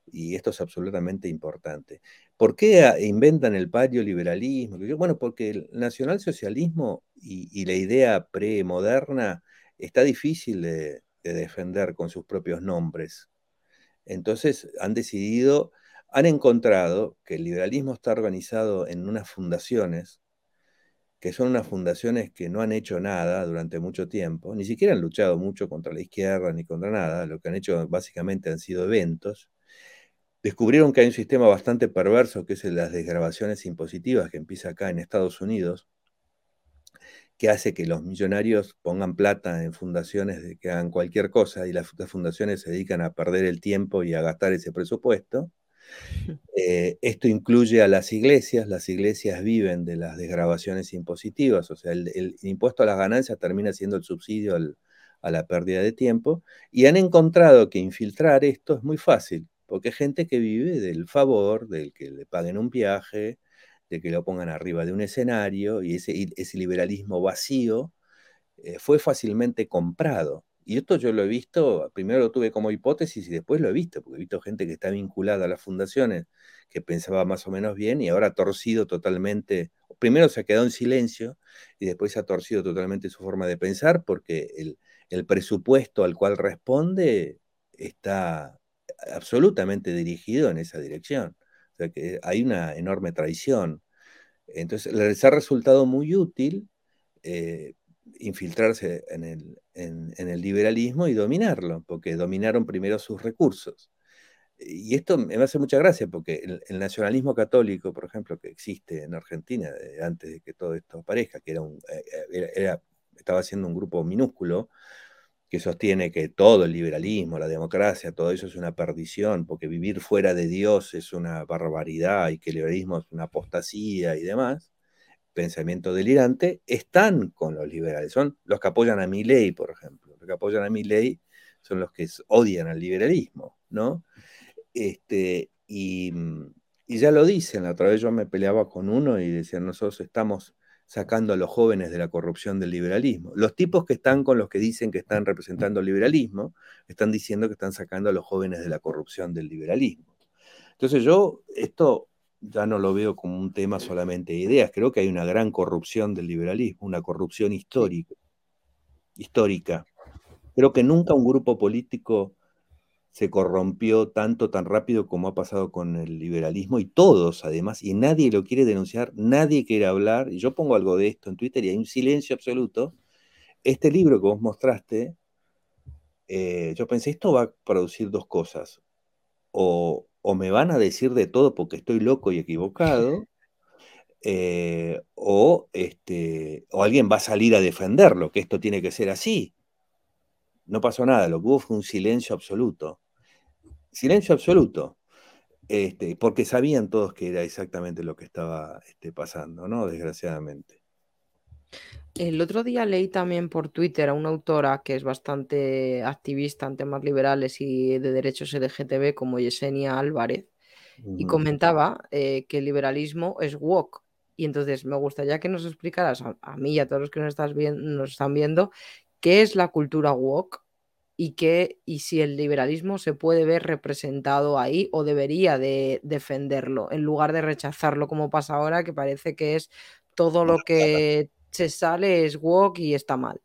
Y esto es absolutamente importante. ¿Por qué inventan el paleoliberalismo? Bueno, porque el nacionalsocialismo y, y la idea premoderna está difícil de defender con sus propios nombres entonces han decidido, han encontrado que el liberalismo está organizado en unas fundaciones, que son unas fundaciones que no han hecho nada durante mucho tiempo, ni siquiera han luchado mucho contra la izquierda ni contra nada, lo que han hecho básicamente han sido eventos. Descubrieron que hay un sistema bastante perverso que es el de las desgrabaciones impositivas que empieza acá en Estados Unidos, que hace que los millonarios pongan plata en fundaciones de que hagan cualquier cosa y las, fundaciones se dedican a perder el tiempo y a gastar ese presupuesto. Eh, esto incluye a las iglesias, las iglesias viven de las desgrabaciones impositivas, o sea, el, impuesto a las ganancias termina siendo el subsidio a la pérdida de tiempo, y han encontrado que infiltrar esto es muy fácil, porque hay gente que vive del favor, del que le paguen un viaje, de que lo pongan arriba de un escenario y ese, liberalismo vacío eh, fue fácilmente comprado. Y esto yo lo he visto, primero lo tuve como hipótesis y después lo he visto, porque he visto gente que está vinculada a las fundaciones que pensaba más o menos bien y ahora ha torcido totalmente, primero se ha quedado en silencio y después ha torcido totalmente su forma de pensar porque el presupuesto al cual responde está absolutamente dirigido en esa dirección. Que hay una enorme traición. Entonces, les ha resultado muy útil eh, infiltrarse en el, liberalismo y dominarlo, porque dominaron primero sus recursos. Y esto me hace mucha gracia, porque el, nacionalismo católico, por ejemplo, que existe en Argentina antes de que todo esto aparezca, que era un, eh, estaba siendo un grupo minúsculo, que sostiene que todo el liberalismo, la democracia, todo eso es una perdición, porque vivir fuera de Dios es una barbaridad y que el liberalismo es una apostasía y demás, pensamiento delirante, están con los liberales. Son los que apoyan a mi ley, por ejemplo. Los que apoyan a mi ley son los que odian al liberalismo, ¿no? Este, y, y ya lo dicen, la otra vez yo me peleaba con uno y decían, nosotros estamos sacando a los jóvenes de la corrupción del liberalismo. Los tipos que están con los que dicen que están representando el liberalismo, están diciendo que están sacando a los jóvenes de la corrupción del liberalismo. Entonces yo esto ya no lo veo como un tema solamente de ideas, creo que hay una gran corrupción del liberalismo, una corrupción histórica. histórica. Creo que nunca un grupo político se corrompió tanto, tan rápido como ha pasado con el liberalismo y todos además, y nadie lo quiere denunciar, nadie quiere hablar, y yo pongo algo de esto en Twitter y hay un silencio absoluto. Este libro que vos mostraste, eh, yo pensé, esto va a producir dos cosas, o, me van a decir de todo porque estoy loco y equivocado, eh, o, este, o alguien va a salir a defenderlo, que esto tiene que ser así. No pasó nada, lo que hubo fue un silencio absoluto silencio absoluto, este, porque sabían todos que era exactamente lo que estaba este, pasando, ¿no? Desgraciadamente. El otro día leí también por Twitter a una autora que es bastante activista en temas liberales y de derechos LGTB como Yesenia Álvarez y comentaba eh, que el liberalismo es woke. Y entonces me gustaría que nos explicaras a, mí y a todos los que nos, estás nos están viendo qué es la cultura woke y, que, y si el liberalismo se puede ver representado ahí o debería de defenderlo en lugar de rechazarlo como pasa ahora, que parece que es todo lo que se sale es woke y está mal.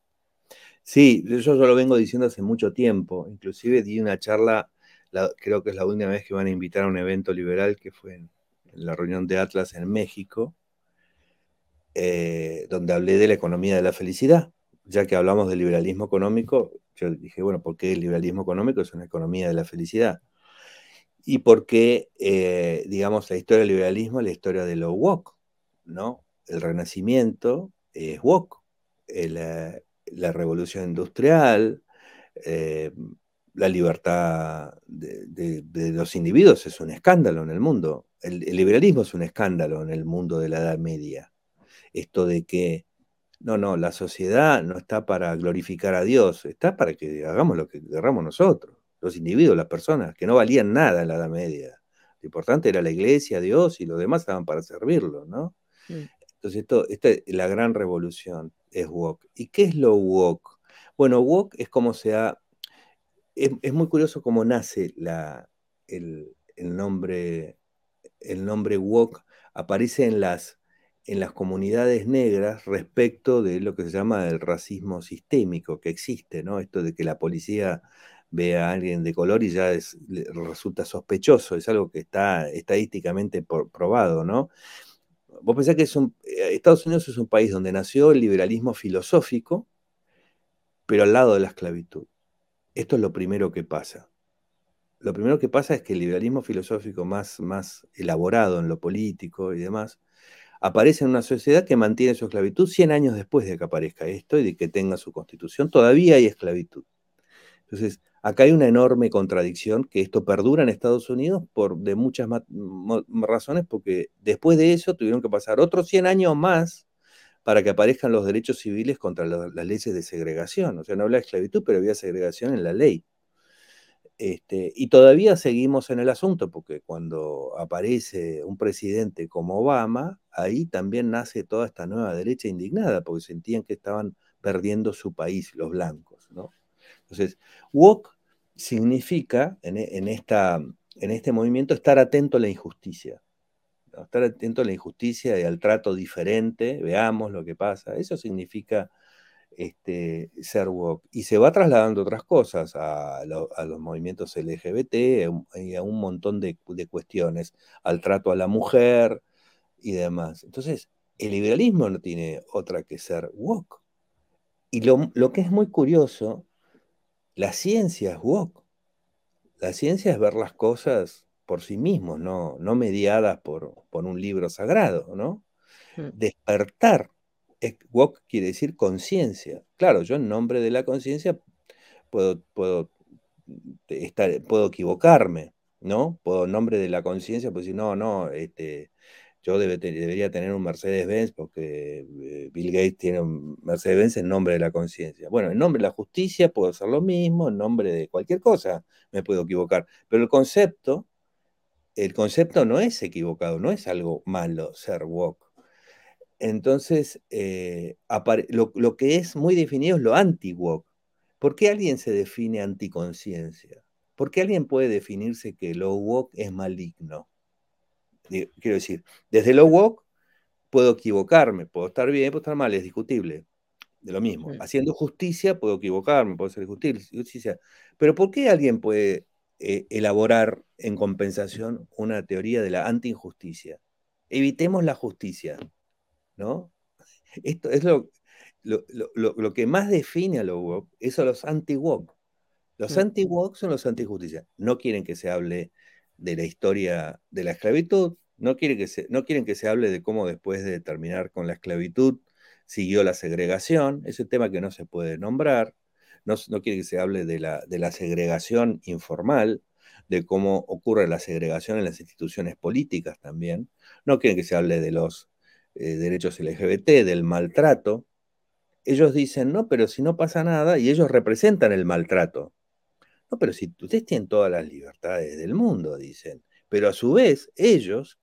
Sí, yo lo vengo diciendo hace mucho tiempo. Inclusive di una charla, creo que es la última vez que van a invitar a un evento liberal, que fue en, la reunión de Atlas en México, eh, donde hablé de la economía de la felicidad. Ya que hablamos del liberalismo económico, yo dije, bueno, ¿por qué el liberalismo económico es una economía de la felicidad? Y por qué, eh, digamos, la historia del liberalismo es la historia de lo woke, ¿no? El renacimiento es woke, eh, la, revolución industrial, eh, la libertad de, los individuos es un escándalo en el mundo. el, liberalismo es un escándalo en el mundo de la Edad Media. Esto de que no, no, la sociedad no está para glorificar a Dios, está para que hagamos lo que querramos nosotros, los individuos, las personas, que no valían nada en la Edad Media. Lo importante era la iglesia, Dios y los demás estaban para servirlo, ¿no? Entonces, esto, esta es la gran revolución, es woke. ¿Y qué es lo woke? Bueno, woke es como se ha... Es, muy curioso cómo nace la, el, el, nombre, el nombre woke. Aparece en las en las comunidades negras respecto de lo que se llama el racismo sistémico que existe, ¿no? Esto de que la policía ve a alguien de color y ya resulta sospechoso, es algo que está estadísticamente probado, ¿no? Vos pensás que es un, eh, Estados Unidos es un país donde nació el liberalismo filosófico, pero al lado de la esclavitud. Esto es lo primero que pasa. Lo primero que pasa es que el liberalismo filosófico más, más elaborado en lo político y demás, aparece en una sociedad que mantiene su esclavitud 100 años después de que aparezca esto y de que tenga su constitución, todavía hay esclavitud. Entonces, acá hay una enorme contradicción que esto perdura en Estados Unidos por de muchas razones, porque después de eso tuvieron que pasar otros 100 años más para que aparezcan los derechos civiles contra las leyes de segregación. O sea, no habla de esclavitud, pero había segregación en la ley. Este, y todavía seguimos en el asunto, porque cuando aparece un presidente como Obama, ahí también nace toda esta nueva derecha indignada, porque sentían que estaban perdiendo su país, los blancos. ¿no? Entonces, woke significa en, en, esta, en este movimiento estar atento a la injusticia. Estar atento a la injusticia y al trato diferente, veamos lo que pasa. Eso significa este, ser woke. Y se va trasladando otras cosas a, los movimientos LGBT y a un montón de, cuestiones, al trato a la mujer y demás. Entonces, el liberalismo no tiene otra que ser woke. Y lo, lo que es muy curioso, la ciencia es woke. La ciencia es ver las cosas por sí mismos, no, no mediadas por, por un libro sagrado, ¿no? Mm. Despertar Wok quiere decir conciencia. Claro, yo en nombre de la conciencia puedo, puedo, puedo equivocarme, ¿no? Puedo en nombre de la conciencia pues decir, no, no, este, yo debería tener un Mercedes-Benz porque eh, Bill Gates tiene un Mercedes-Benz en nombre de la conciencia. Bueno, en nombre de la justicia puedo hacer lo mismo, en nombre de cualquier cosa me puedo equivocar. Pero el concepto, el concepto no es equivocado, no es algo malo ser woke. Entonces, eh, lo, que es muy definido es lo anti-woke. ¿Por qué alguien se define anticonciencia? ¿Por qué alguien puede definirse que lo woke es maligno? Quiero decir, desde lo woke puedo equivocarme, puedo estar bien, puedo estar mal, es discutible. De lo mismo. Haciendo justicia puedo equivocarme, puedo ser justicia. Pero ¿por qué alguien puede eh, elaborar en compensación una teoría de la anti-injusticia? Evitemos la justicia. ¿No? Esto es lo, lo, que más define a los woke, eso los anti-woke. Los anti-woke son los anti-justicia. No quieren que se hable de la historia de la esclavitud, no quieren, que se, no quieren que se hable de cómo después de terminar con la esclavitud siguió la segregación, ese tema que no se puede nombrar, no, no quieren que se hable de la, de la segregación informal, de cómo ocurre la segregación en las instituciones políticas también, no quieren que se hable de los eh, derechos LGBT, del maltrato, ellos dicen, no, pero si no pasa nada, y ellos representan el maltrato. No, pero si ustedes tienen todas las libertades del mundo, dicen, pero a su vez ellos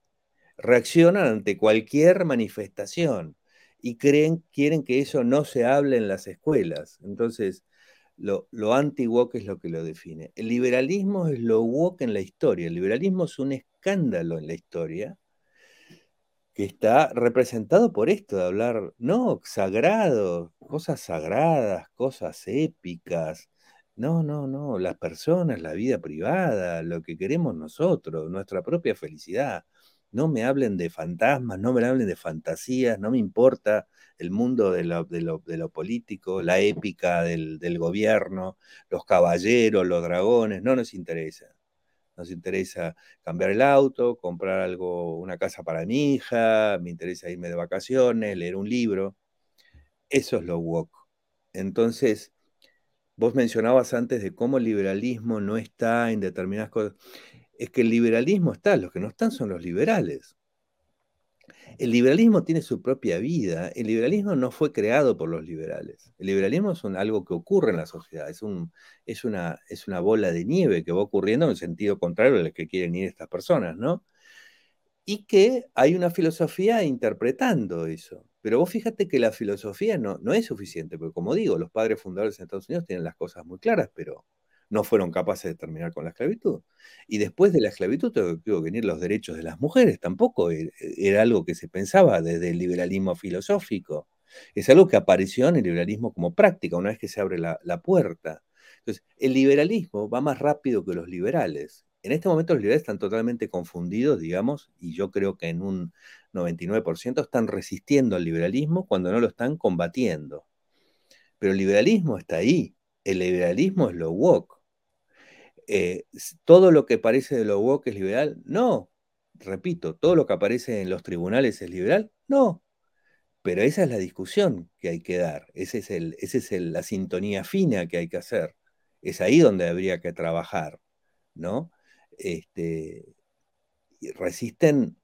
reaccionan ante cualquier manifestación y creen, quieren que eso no se hable en las escuelas. Entonces, lo, anti-woke es lo que lo define. El liberalismo es lo woke en la historia. El liberalismo es un escándalo en la historia que está representado por esto de hablar, no, sagrado, cosas sagradas, cosas épicas. No, no, no, las personas, la vida privada, lo que queremos nosotros, nuestra propia felicidad. No me hablen de fantasmas, no me hablen de fantasías, no me importa el mundo de lo, de lo, político, la épica del, del gobierno, los caballeros, los dragones, no nos interesa nos interesa cambiar el auto, comprar algo, una casa para mi hija, me interesa irme de vacaciones, leer un libro. Eso es lo woke. Entonces, vos mencionabas antes de cómo el liberalismo no está en determinadas cosas. Es que el liberalismo está, los que no están son los liberales. El liberalismo tiene su propia vida. El liberalismo no fue creado por los liberales. El liberalismo es algo que ocurre en la sociedad. Es, un, una, bola de nieve que va ocurriendo en el sentido contrario al que quieren ir estas personas, ¿no? Y que hay una filosofía interpretando eso. Pero vos fíjate que la filosofía no, es suficiente, porque como digo, los padres fundadores en Estados Unidos tienen las cosas muy claras, pero no fueron capaces de terminar con la esclavitud. Y después de la esclavitud tuvo que venir los derechos de las mujeres, tampoco e, era algo que se pensaba desde el liberalismo filosófico. Es algo que apareció en el liberalismo como práctica, una vez que se abre la, puerta. Entonces, el liberalismo va más rápido que los liberales. En este momento los liberales están totalmente confundidos, digamos, y yo creo que en un 99% están resistiendo al liberalismo cuando no lo están combatiendo. Pero el liberalismo está ahí. El liberalismo es lo woke. Eh, todo lo que parece de lo woke es liberal, no. Repito, todo lo que aparece en los tribunales es liberal, no. Pero esa es la discusión que hay que dar, esa es, la sintonía fina que hay que hacer. Es ahí donde habría que trabajar, ¿no? Este, resisten,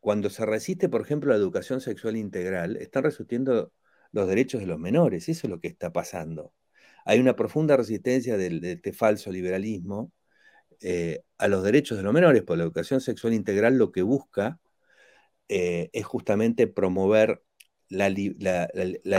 cuando se resiste, por ejemplo, la educación sexual integral, están resistiendo los derechos de los menores, eso es lo que está pasando hay una profunda resistencia de, este falso liberalismo eh, a los derechos de los menores, porque la educación sexual integral lo que busca eh, es justamente promover la,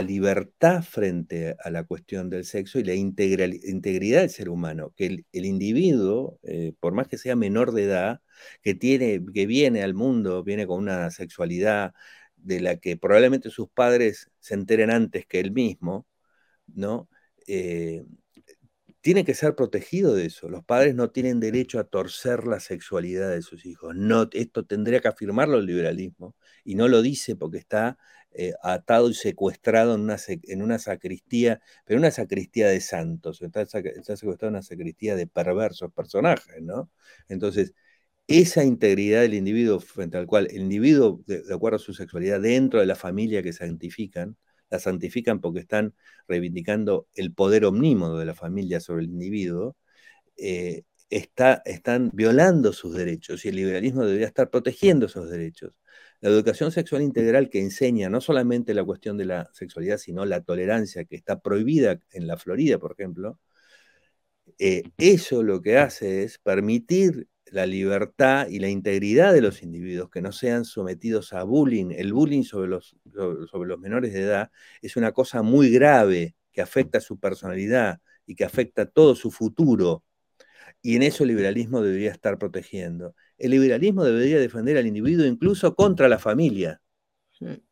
libertad frente a la cuestión del sexo y la integridad del ser humano, que el, individuo, eh, por más que sea menor de edad, que, tiene, que viene al mundo, viene con una sexualidad de la que probablemente sus padres se enteren antes que él mismo, ¿no? Eh, tiene que ser protegido de eso. Los padres no tienen derecho a torcer la sexualidad de sus hijos. No, esto tendría que afirmarlo el liberalismo y no lo dice porque está eh, atado y secuestrado en una, en una, sacristía, pero una sacristía de santos, está, secuestrado en una sacristía de perversos personajes, ¿no? Entonces, esa integridad del individuo frente al cual el individuo, de, acuerdo a su sexualidad, dentro de la familia que santifican, la santifican porque están reivindicando el poder omnímodo de la familia sobre el individuo, eh, está, están violando sus derechos y el liberalismo debería estar protegiendo esos derechos. La educación sexual integral que enseña no solamente la cuestión de la sexualidad, sino la tolerancia que está prohibida en la Florida, por ejemplo, eh, eso lo que hace es permitir la libertad y la integridad de los individuos, que no sean sometidos a bullying. El bullying sobre los, sobre los menores de edad es una cosa muy grave que afecta a su personalidad y que afecta todo su futuro. Y en eso el liberalismo debería estar protegiendo. El liberalismo debería defender al individuo incluso contra la familia,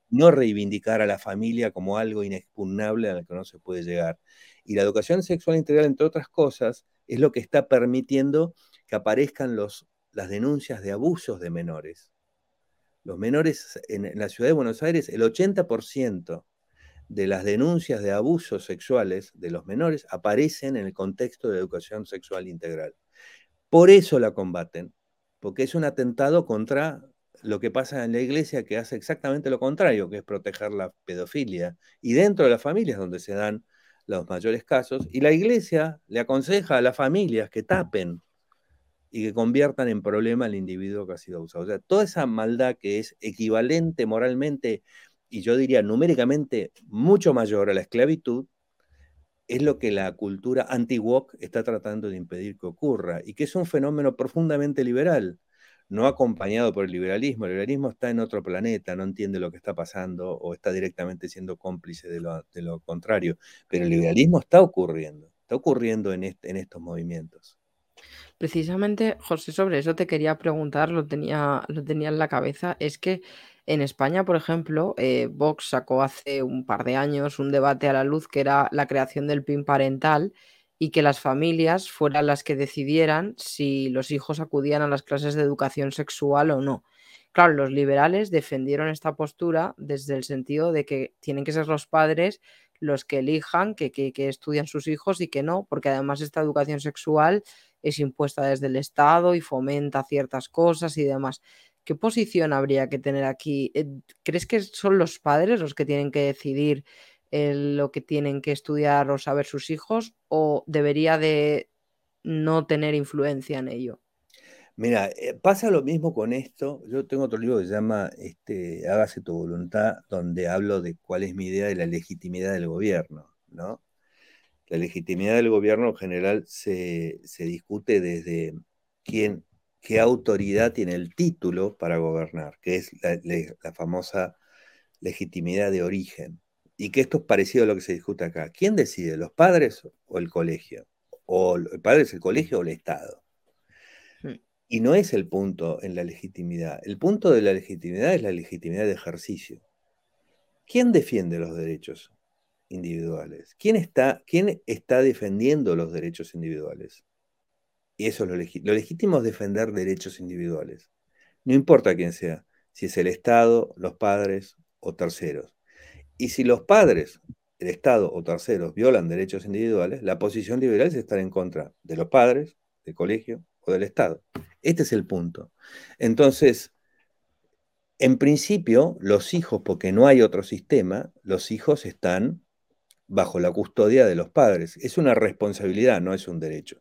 no reivindicar a la familia como algo inexpugnable al que no se puede llegar. Y la educación sexual integral, entre otras cosas, es lo que está permitiendo que aparezcan los, las denuncias de abusos de menores. Los menores en, la ciudad de Buenos Aires, el 80% de las denuncias de abusos sexuales de los menores aparecen en el contexto de educación sexual integral. Por eso la combaten, porque es un atentado contra lo que pasa en la iglesia que hace exactamente lo contrario, que es proteger la pedofilia. Y dentro de las familias donde se dan los mayores casos, y la iglesia le aconseja a las familias que tapen y que conviertan en problema al individuo que ha sido abusado. O sea, toda esa maldad que es equivalente moralmente y yo diría numéricamente mucho mayor a la esclavitud, es lo que la cultura anti-woke está tratando de impedir que ocurra y que es un fenómeno profundamente liberal, no acompañado por el liberalismo. El liberalismo está en otro planeta, no entiende lo que está pasando o está directamente siendo cómplice de lo, contrario, pero el liberalismo está ocurriendo, está ocurriendo en estos movimientos. Precisamente, José, sobre eso te quería preguntar, lo tenía, lo tenía en la cabeza, es que en España, por ejemplo, eh, Vox sacó hace un par de años un debate a la luz que era la creación del PIN parental y que las familias fueran las que decidieran si los hijos acudían a las clases de educación sexual o no. Claro, los liberales defendieron esta postura desde el sentido de que tienen que ser los padres los que elijan que, que, que estudian sus hijos y que no, porque además esta educación sexual es impuesta desde el Estado y fomenta ciertas cosas y demás. ¿Qué posición habría que tener aquí? Eh, ¿Crees que son los padres los que tienen que decidir eh, lo que tienen que estudiar o saber sus hijos o debería de no tener influencia en ello? Mira, eh, pasa lo mismo con esto. Yo tengo otro libro que se llama este, Hágase tu voluntad, donde hablo de cuál es mi idea de la legitimidad del gobierno, ¿no? La legitimidad del gobierno en general se, discute desde quién, qué autoridad tiene el título para gobernar, que es la, famosa legitimidad de origen. Y que esto es parecido a lo que se discute acá. ¿Quién decide, los padres o el colegio? ¿O el padre es el colegio o el Estado? Y no es el punto en la legitimidad. El punto de la legitimidad es la legitimidad de ejercicio. ¿Quién defiende los derechos? Individuales. ¿Quién está, quién está defendiendo los derechos individuales? Y eso es lo, legítimo. lo legítimo es defender derechos individuales. No importa quién sea, si es el Estado, los padres o terceros. Y si los padres, el Estado o terceros violan derechos individuales, la posición liberal es estar en contra de los padres, del colegio o del Estado. Este es el punto. Entonces, en principio, los hijos, porque no hay otro sistema, los hijos están bajo la custodia de los padres. Es una responsabilidad, no es un derecho.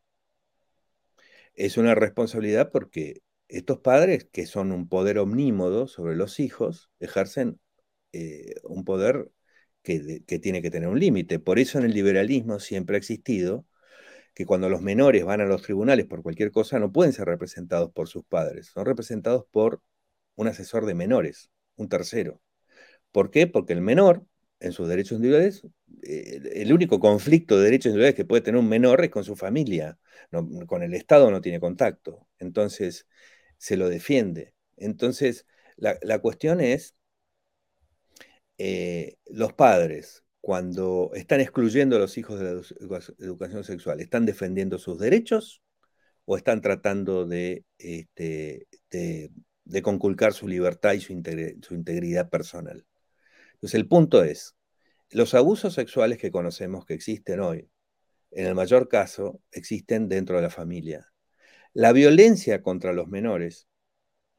Es una responsabilidad porque estos padres, que son un poder omnímodo sobre los hijos, ejercen eh, un poder que, que, tiene que tener un límite. Por eso en el liberalismo siempre ha existido que cuando los menores van a los tribunales por cualquier cosa no pueden ser representados por sus padres, son representados por un asesor de menores, un tercero ¿Por qué? Porque el menor, en sus derechos individuales, eh, el único conflicto de derechos individuales que puede tener un menor es con su familia. con el Estado no tiene contacto. Entonces, se lo defiende. Entonces, la, cuestión es, eh, los padres, cuando están excluyendo a los hijos de la educación sexual, ¿están defendiendo sus derechos o están tratando de, este, de, conculcar su libertad y su, integridad personal? Entonces, el punto es, los abusos sexuales que conocemos que existen hoy, en el mayor caso, existen dentro de la familia. La violencia contra los menores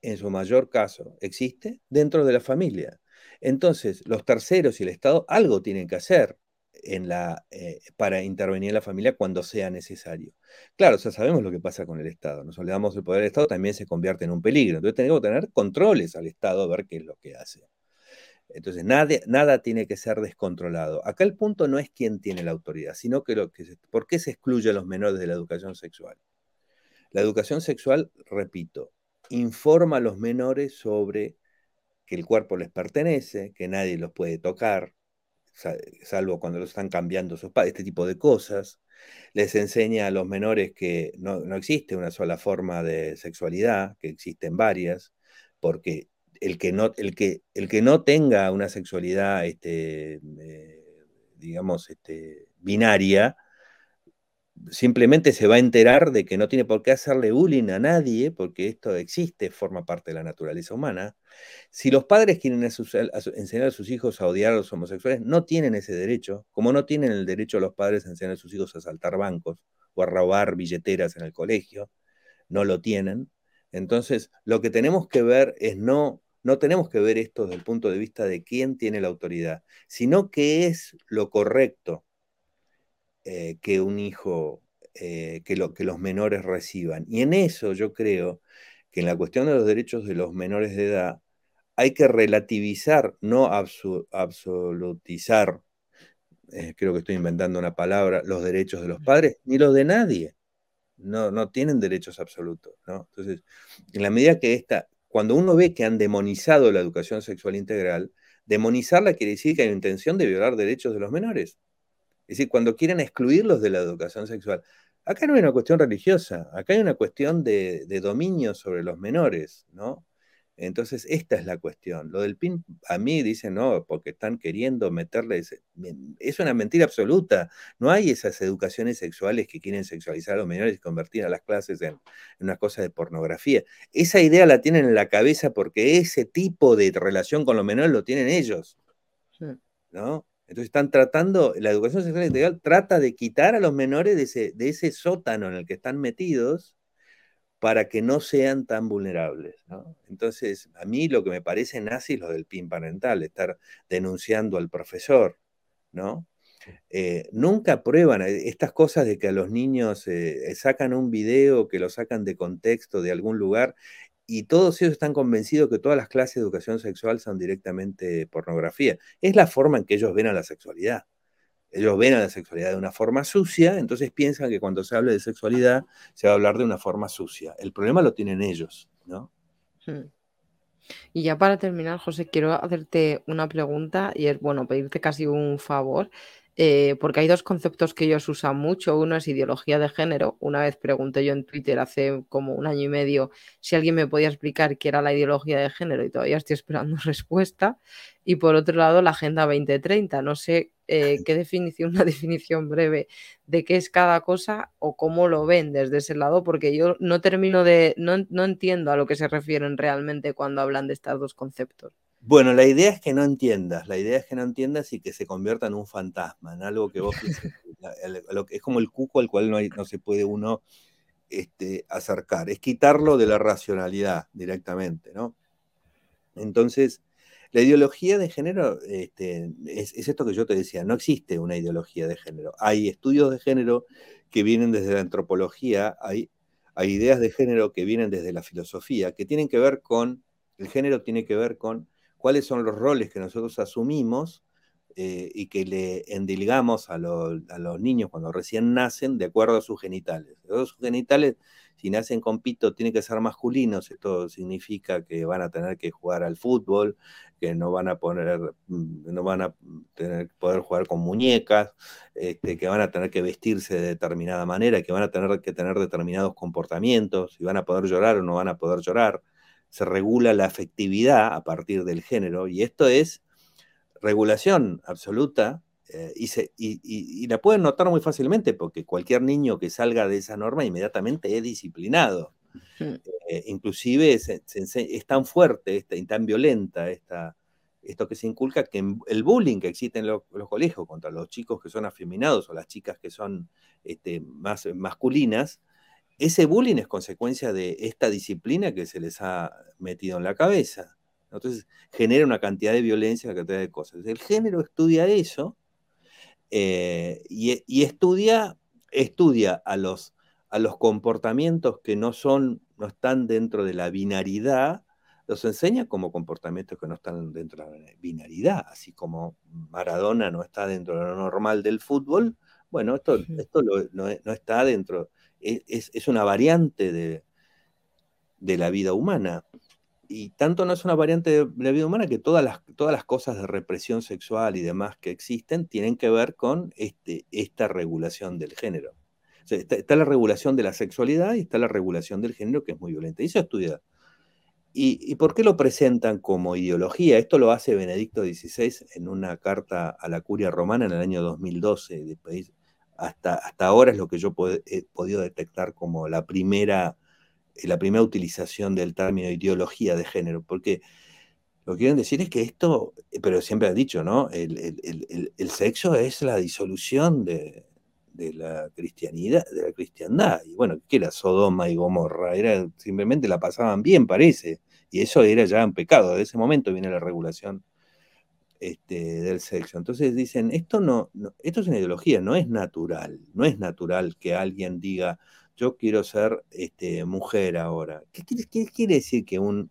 en su mayor caso, existe dentro de la familia. Entonces, los terceros y el Estado algo tienen que hacer eh, para intervenir en la familia cuando sea necesario. Claro, ya sabemos lo que pasa con el Estado. Nos olvidamos del poder del Estado, también se convierte en un peligro. Entonces, tenemos que tener controles al Estado a ver qué es lo que hace. Entonces, nada, tiene que ser descontrolado. Acá el punto no es quién tiene la autoridad, sino que, lo que por qué se excluye a los menores de la educación sexual. La educación sexual, repito, informa a los menores sobre que el cuerpo les pertenece, que nadie los puede tocar, salvo cuando los están cambiando sus padres, este tipo de cosas. Les enseña a los menores que no, existe una sola forma de sexualidad, que existen varias, porque el que no, el que, el que no tenga una sexualidad, este, eh, digamos, este, binaria, simplemente se va a enterar de que no tiene por qué hacerle bullying a nadie, porque esto existe, forma parte de la naturaleza humana. Si los padres quieren enseñar a sus hijos a odiar a los homosexuales, no tienen ese derecho, como no tienen el derecho los padres a enseñar a sus hijos a saltar bancos o a robar billeteras en el colegio, no lo tienen. Entonces, lo que tenemos que ver es no, no tenemos que ver esto desde el punto de vista de quién tiene la autoridad, sino qué es lo correcto eh, que un hijo, eh, que, lo, que los menores reciban. Y en eso yo creo que en la cuestión de los derechos de los menores de edad hay que relativizar, no absolutizar, eh, creo que estoy inventando una palabra, los derechos de los padres, ni los de nadie. No, no tienen derechos absolutos. Entonces, en la medida que esta, cuando uno ve que han demonizado la educación sexual integral, demonizarla quiere decir que hay intención de violar derechos de los menores. Es decir, cuando quieren excluirlos de la educación sexual. Acá no hay una cuestión religiosa, acá hay una cuestión de, dominio sobre los menores, ¿no? Entonces, esta es la cuestión. Lo del PIN, a mí dicen, no, porque están queriendo meterle... Es una mentira absoluta. No hay esas educaciones sexuales que quieren sexualizar a los menores y convertir a las clases en, una cosa de pornografía. Esa idea la tienen en la cabeza porque ese tipo de relación con los menores lo tienen ellos. ¿No? Entonces están tratando, la educación sexual integral trata de quitar a los menores de ese, de ese sótano en el que están metidos para que no sean tan vulnerables. Entonces, a mí lo que me parece nazi es lo del PIN parental, estar denunciando al profesor, ¿no? Eh, nunca prueban eh, estas cosas de que a los niños eh, sacan un video, que lo sacan de contexto de algún lugar y todos ellos están convencidos que todas las clases de educación sexual son directamente pornografía. Es la forma en que ellos ven a la sexualidad. Ellos ven a la sexualidad de una forma sucia, entonces piensan que cuando se hable de sexualidad se va a hablar de una forma sucia. El problema lo tienen ellos, ¿no? Hmm. Y ya para terminar, José, quiero hacerte una pregunta y es, bueno, pedirte casi un favor. Eh, porque hay dos conceptos que ellos usan mucho. Uno es ideología de género. Una vez pregunté yo en Twitter hace como un año y medio si alguien me podía explicar qué era la ideología de género y todavía estoy esperando respuesta. Y por otro lado, la Agenda 2030. No sé eh, qué definición, una definición breve de qué es cada cosa o cómo lo ven desde ese lado, porque yo no termino de, no, no entiendo a lo que se refieren realmente cuando hablan de estos dos conceptos. Bueno, la idea es que no entiendas, la idea es que no entiendas y que se convierta en un fantasma, en algo que vos es como el cuco al cual no, no se puede uno este, acercar, es quitarlo de la racionalidad directamente, ¿no? Entonces, la ideología de género este, es, esto que yo te decía, no existe una ideología de género. Hay estudios de género que vienen desde la antropología, hay, hay ideas de género que vienen desde la filosofía, que tienen que ver con, el género tiene que ver con cuáles son los roles que nosotros asumimos eh, y que le endilgamos a, los niños cuando recién nacen de acuerdo a sus genitales. Los genitales si nacen con pito tienen que ser masculinos, esto significa que van a tener que jugar al fútbol, que no van a poner, mm, no van a tener, poder jugar con muñecas, este, que van a tener que vestirse de determinada manera, que van a tener que tener determinados comportamientos, si van a poder llorar o no van a poder llorar. Se regula la afectividad a partir del género y esto es regulación absoluta eh, y, la pueden notar muy fácilmente porque cualquier niño que salga de esa norma inmediatamente es disciplinado. Eh, inclusive es, tan fuerte esta, y tan violenta esta, esto que se inculca que el bullying que existe en los, colegios contra los chicos que son afeminados o las chicas que son este, más masculinas, ese bullying es consecuencia de esta disciplina que se les ha metido en la cabeza. Entonces genera una cantidad de violencia, una cantidad de cosas. El género estudia eso eh, y, estudia, estudia a los, a los comportamientos que no son, no están dentro de la binaridad, los enseña como comportamientos que no están dentro de la binaridad, así como Maradona no está dentro de lo normal del fútbol, bueno, esto, esto no, está dentro, es, es, una variante de, de la vida humana y tanto no es una variante de la vida humana que todas las, todas las cosas de represión sexual y demás que existen tienen que ver con este, esta regulación del género. está, la regulación de la sexualidad y está la regulación del género que es muy violenta. Y eso estudia. ¿Y, ¿Y por qué lo presentan como ideología? Esto lo hace Benedicto XVI en una carta a la curia romana en el año 2012. Hasta, hasta ahora es lo que yo he podido detectar como la primera la primera utilización del término ideología de género, porque lo que quieren decir es que esto, pero siempre han dicho, ¿no? El, sexo es la disolución de, la cristianidad, de la cristiandad. Y bueno, ¿qué era Sodoma y Gomorra? Era, simplemente la pasaban bien, parece. Y eso era ya un pecado. De ese momento viene la regulación este, del sexo. Entonces dicen, esto no, esto es una ideología, no es natural. No es natural que alguien diga, yo quiero ser este, mujer ahora. ¿Qué, quiere decir que un,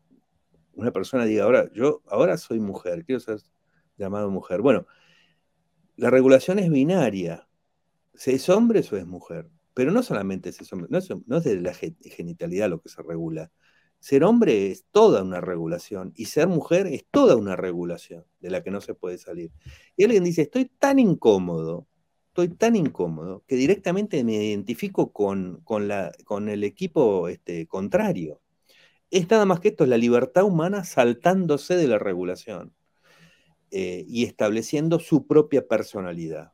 una persona diga, ahora, yo ahora soy mujer, quiero ser llamado mujer? Bueno, la regulación es binaria. ¿Se es hombre o es mujer? Pero no solamente es hombre, no es de la genitalidad lo que se regula. Ser hombre es toda una regulación y ser mujer es toda una regulación de la que no se puede salir. Y alguien dice, estoy tan incómodo estoy tan incómodo que directamente me identifico con, la, con el equipo este, contrario. Es nada más que esto, es la libertad humana saltándose de la regulación eh, y estableciendo su propia personalidad.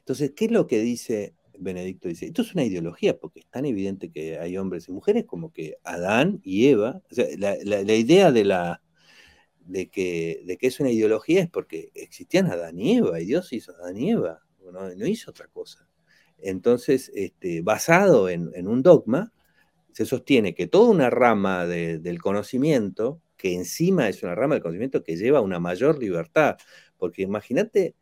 Entonces, ¿qué es lo que dice Benedicto? Dice, esto es una ideología, porque es tan evidente que hay hombres y mujeres como que Adán y Eva, la, idea de la, de que, de que, es una ideología es porque existían Adán y Eva, y Dios hizo Adán y Eva no, hizo otra cosa. Entonces, este, basado en, un dogma, se sostiene que toda una rama del conocimiento, que encima es una rama del conocimiento que lleva una mayor libertad, porque imagínate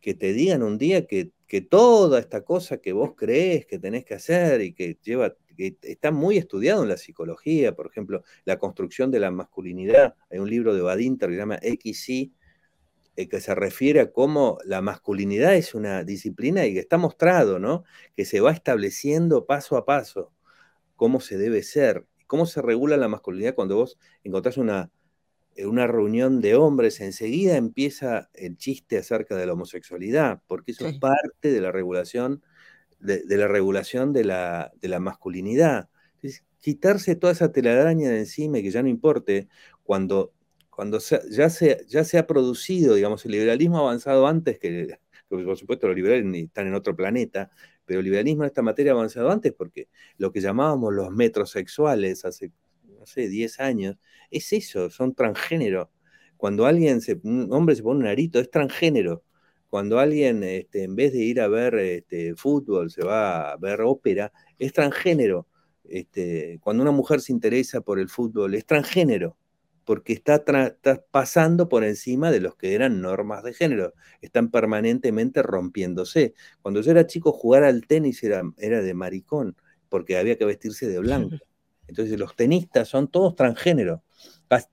que te digan un día que, que, toda esta cosa que vos crees que tenés que hacer y que lleva, que está muy estudiado en la psicología, por ejemplo, la construcción de la masculinidad, hay un libro de Badinter que se llama XY, eh, que se refiere a cómo la masculinidad es una disciplina y que está mostrado, ¿no? Que se va estableciendo paso a paso cómo se debe ser, cómo se regula la masculinidad cuando vos encontrás una, una reunión de hombres, enseguida empieza el chiste acerca de la homosexualidad, porque eso es parte de la regulación, de, la regulación de la, de la masculinidad. quitarse toda esa telaraña de encima y que ya no importe, cuando cuando ya, se, ya se ha producido, digamos, el liberalismo avanzado antes que, por supuesto los liberales están en otro planeta, pero el liberalismo en esta materia ha avanzado antes porque lo que llamábamos los metrosexuales hace, no sé, 10 años, es eso, son transgénero. Cuando alguien, se, un hombre se pone un arito, es transgénero. Cuando alguien, este, en vez de ir a ver este, fútbol, se va a ver ópera, es transgénero. Este, cuando una mujer se interesa por el fútbol, es transgénero porque está, pasando por encima de los que eran normas de género, están permanentemente rompiéndose. Cuando yo era chico, jugar al tenis era, era de maricón, porque había que vestirse de blanco. Entonces los tenistas son todos transgénero.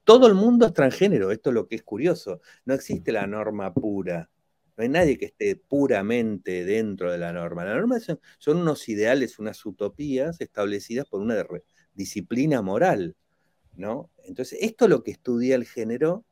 Todo el mundo es transgénero, esto es lo que es curioso. No existe la norma pura. No hay nadie que esté puramente dentro de la norma. La norma son, son unos ideales, unas utopías establecidas por una disciplina moral, ¿no? Entonces, esto es lo que estudia el género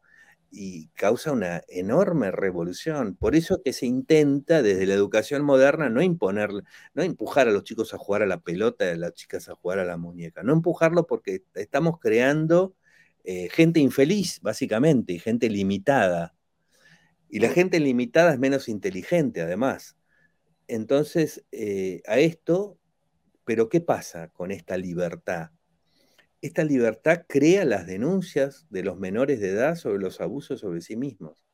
y causa una enorme revolución. Por eso que se intenta desde la educación moderna no imponer, no empujar a los chicos a jugar a la pelota a las chicas a jugar a la muñeca, no empujarlo porque estamos creando eh, gente infeliz, básicamente, y gente limitada. Y la gente limitada es menos inteligente, además. Entonces, eh, a esto, pero ¿qué pasa con esta libertad? Esta libertad crea las denuncias de los menores de edad sobre los abusos sobre sí mismos.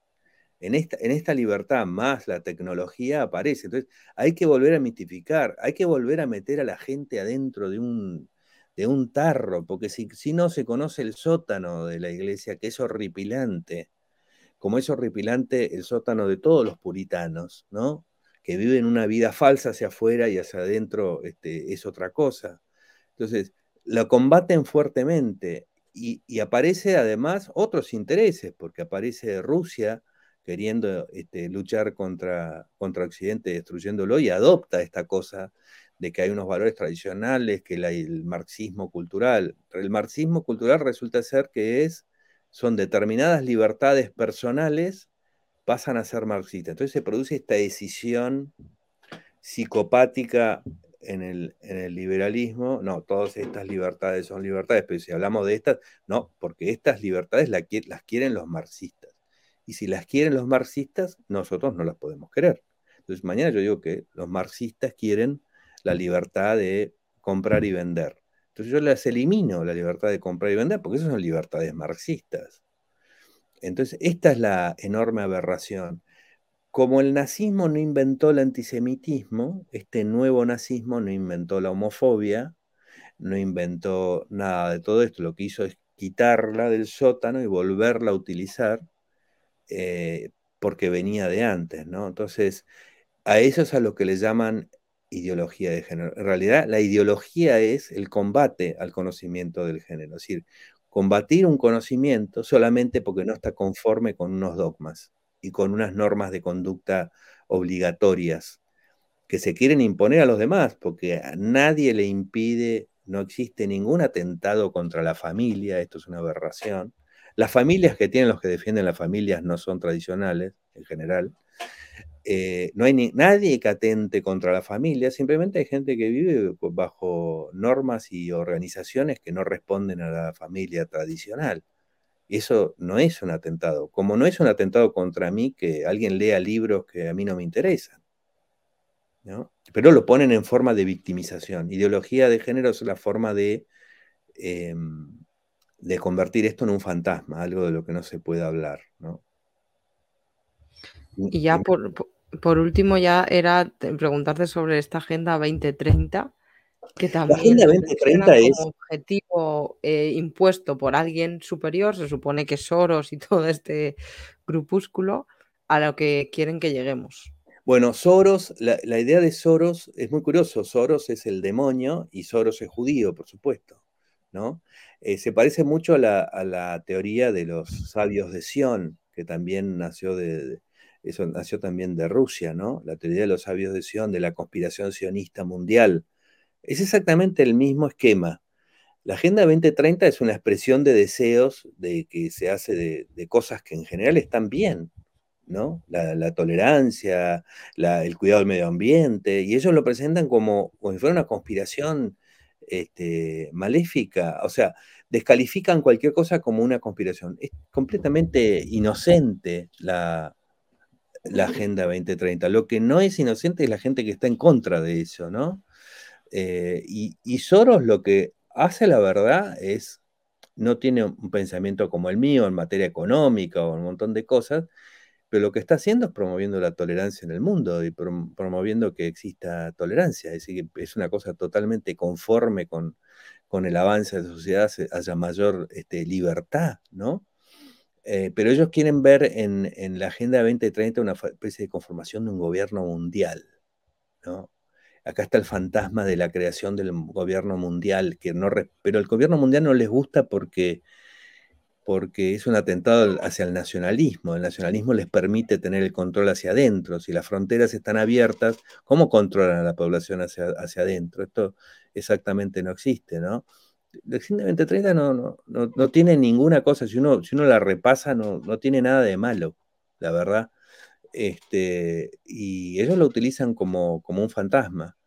En esta, en esta libertad más la tecnología aparece. Entonces, hay que volver a mitificar, hay que volver a meter a la gente adentro de un, de un tarro, porque si, si no se conoce el sótano de la iglesia, que es horripilante, como es horripilante el sótano de todos los puritanos, ¿no? Que viven una vida falsa hacia afuera y hacia adentro este, es otra cosa. Entonces, lo combaten fuertemente y, aparece además otros intereses, porque aparece Rusia queriendo este, luchar contra, contra Occidente, destruyéndolo, y adopta esta cosa de que hay unos valores tradicionales, que el marxismo cultural. El marxismo cultural resulta ser que es, son determinadas libertades personales pasan a ser marxistas. Entonces se produce esta decisión psicopática en el, en el, liberalismo, no, todas estas libertades son libertades, pero si hablamos de estas, no, porque estas libertades las, las quieren los marxistas. Y si las quieren los marxistas, nosotros no las podemos querer. Entonces mañana yo digo que los marxistas quieren la libertad de comprar y vender. Entonces yo les elimino la libertad de comprar y vender porque esas son libertades marxistas. Entonces, esta es la enorme aberración. Como el nazismo no inventó el antisemitismo, este nuevo nazismo no inventó la homofobia, no inventó nada de todo esto, lo que hizo es quitarla del sótano y volverla a utilizar eh, porque venía de antes, ¿no? Entonces, a eso es a lo que le llaman ideología de género. En realidad, la ideología es el combate al conocimiento del género, es decir, combatir un conocimiento solamente porque no está conforme con unos dogmas y con unas normas de conducta obligatorias que se quieren imponer a los demás, porque a nadie le impide, no existe ningún atentado contra la familia, esto es una aberración. Las familias que tienen los que defienden las familias no son tradicionales en general. Eh, no hay nadie que atente contra la familia, simplemente hay gente que vive bajo normas y organizaciones que no responden a la familia tradicional. Eso no es un atentado, como no es un atentado contra mí que alguien lea libros que a mí no me interesan. Pero lo ponen en forma de victimización. Ideología de género es la forma de, em, de convertir esto en un fantasma, algo de lo que no se puede hablar. Y ya por, por último, ya era preguntarte sobre esta Agenda 2030, que también la Agenda 2030 es como objetivo eh, impuesto por alguien superior, se supone que Soros y todo este grupúsculo, a lo que quieren que lleguemos. Bueno, Soros, la, la idea de Soros es muy curioso. Soros es el demonio y Soros es judío, por supuesto. ¿no? Eh, se parece mucho a la, a la, teoría de los sabios de Sion, que también nació de, eso nació también de Rusia, ¿no? La teoría de los sabios de Sion, de la conspiración sionista mundial. Es exactamente el mismo esquema. La Agenda 2030 es una expresión de deseos de que se hace de, cosas que en general están bien, ¿no? La, tolerancia, el cuidado del medio ambiente, y ellos lo presentan como, si fuera una conspiración este, maléfica, o sea, descalifican cualquier cosa como una conspiración. Es completamente inocente la, la Agenda 2030. Lo que no es inocente es la gente que está en contra de eso, ¿no? Eh, y, Soros lo que hace la verdad es, no tiene un pensamiento como el mío en materia económica o un montón de cosas, pero lo que está haciendo es promoviendo la tolerancia en el mundo y promoviendo que exista tolerancia. Es decir, es una cosa totalmente conforme con, con el avance de la sociedad, haya mayor este, libertad, ¿no? Eh, pero ellos quieren ver en, la Agenda 2030 una especie de conformación de un gobierno mundial. ¿no? Acá está el fantasma de la creación del gobierno mundial, que no, pero el gobierno mundial no les gusta porque, porque es un atentado hacia el nacionalismo. El nacionalismo les permite tener el control hacia adentro. Si las fronteras están abiertas, ¿cómo controlan a la población hacia, hacia adentro? Esto exactamente no existe, ¿no? La Agenda 2030 no, no, no, no, tiene ninguna cosa, si uno, si uno la repasa, no, no tiene nada de malo, la verdad. Este, y ellos lo utilizan como, como un fantasma.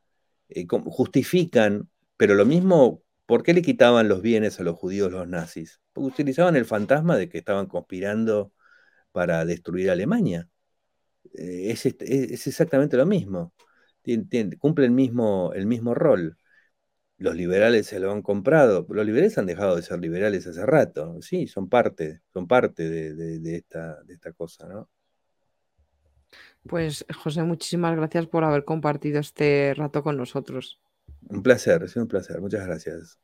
Eh, justifican, pero lo mismo ¿Por qué le quitaban los bienes a los judíos los nazis? Porque utilizaban el fantasma de que estaban conspirando para destruir Alemania. Eh, es, exactamente lo mismo. cumple el mismo, el mismo rol. Los liberales se lo han comprado. Los liberales han dejado de ser liberales hace rato. Sí, son parte, son parte de, esta, de esta cosa, ¿no? Pues José, muchísimas gracias por haber compartido este rato con nosotros. Un placer, ha sido un placer. Muchas gracias.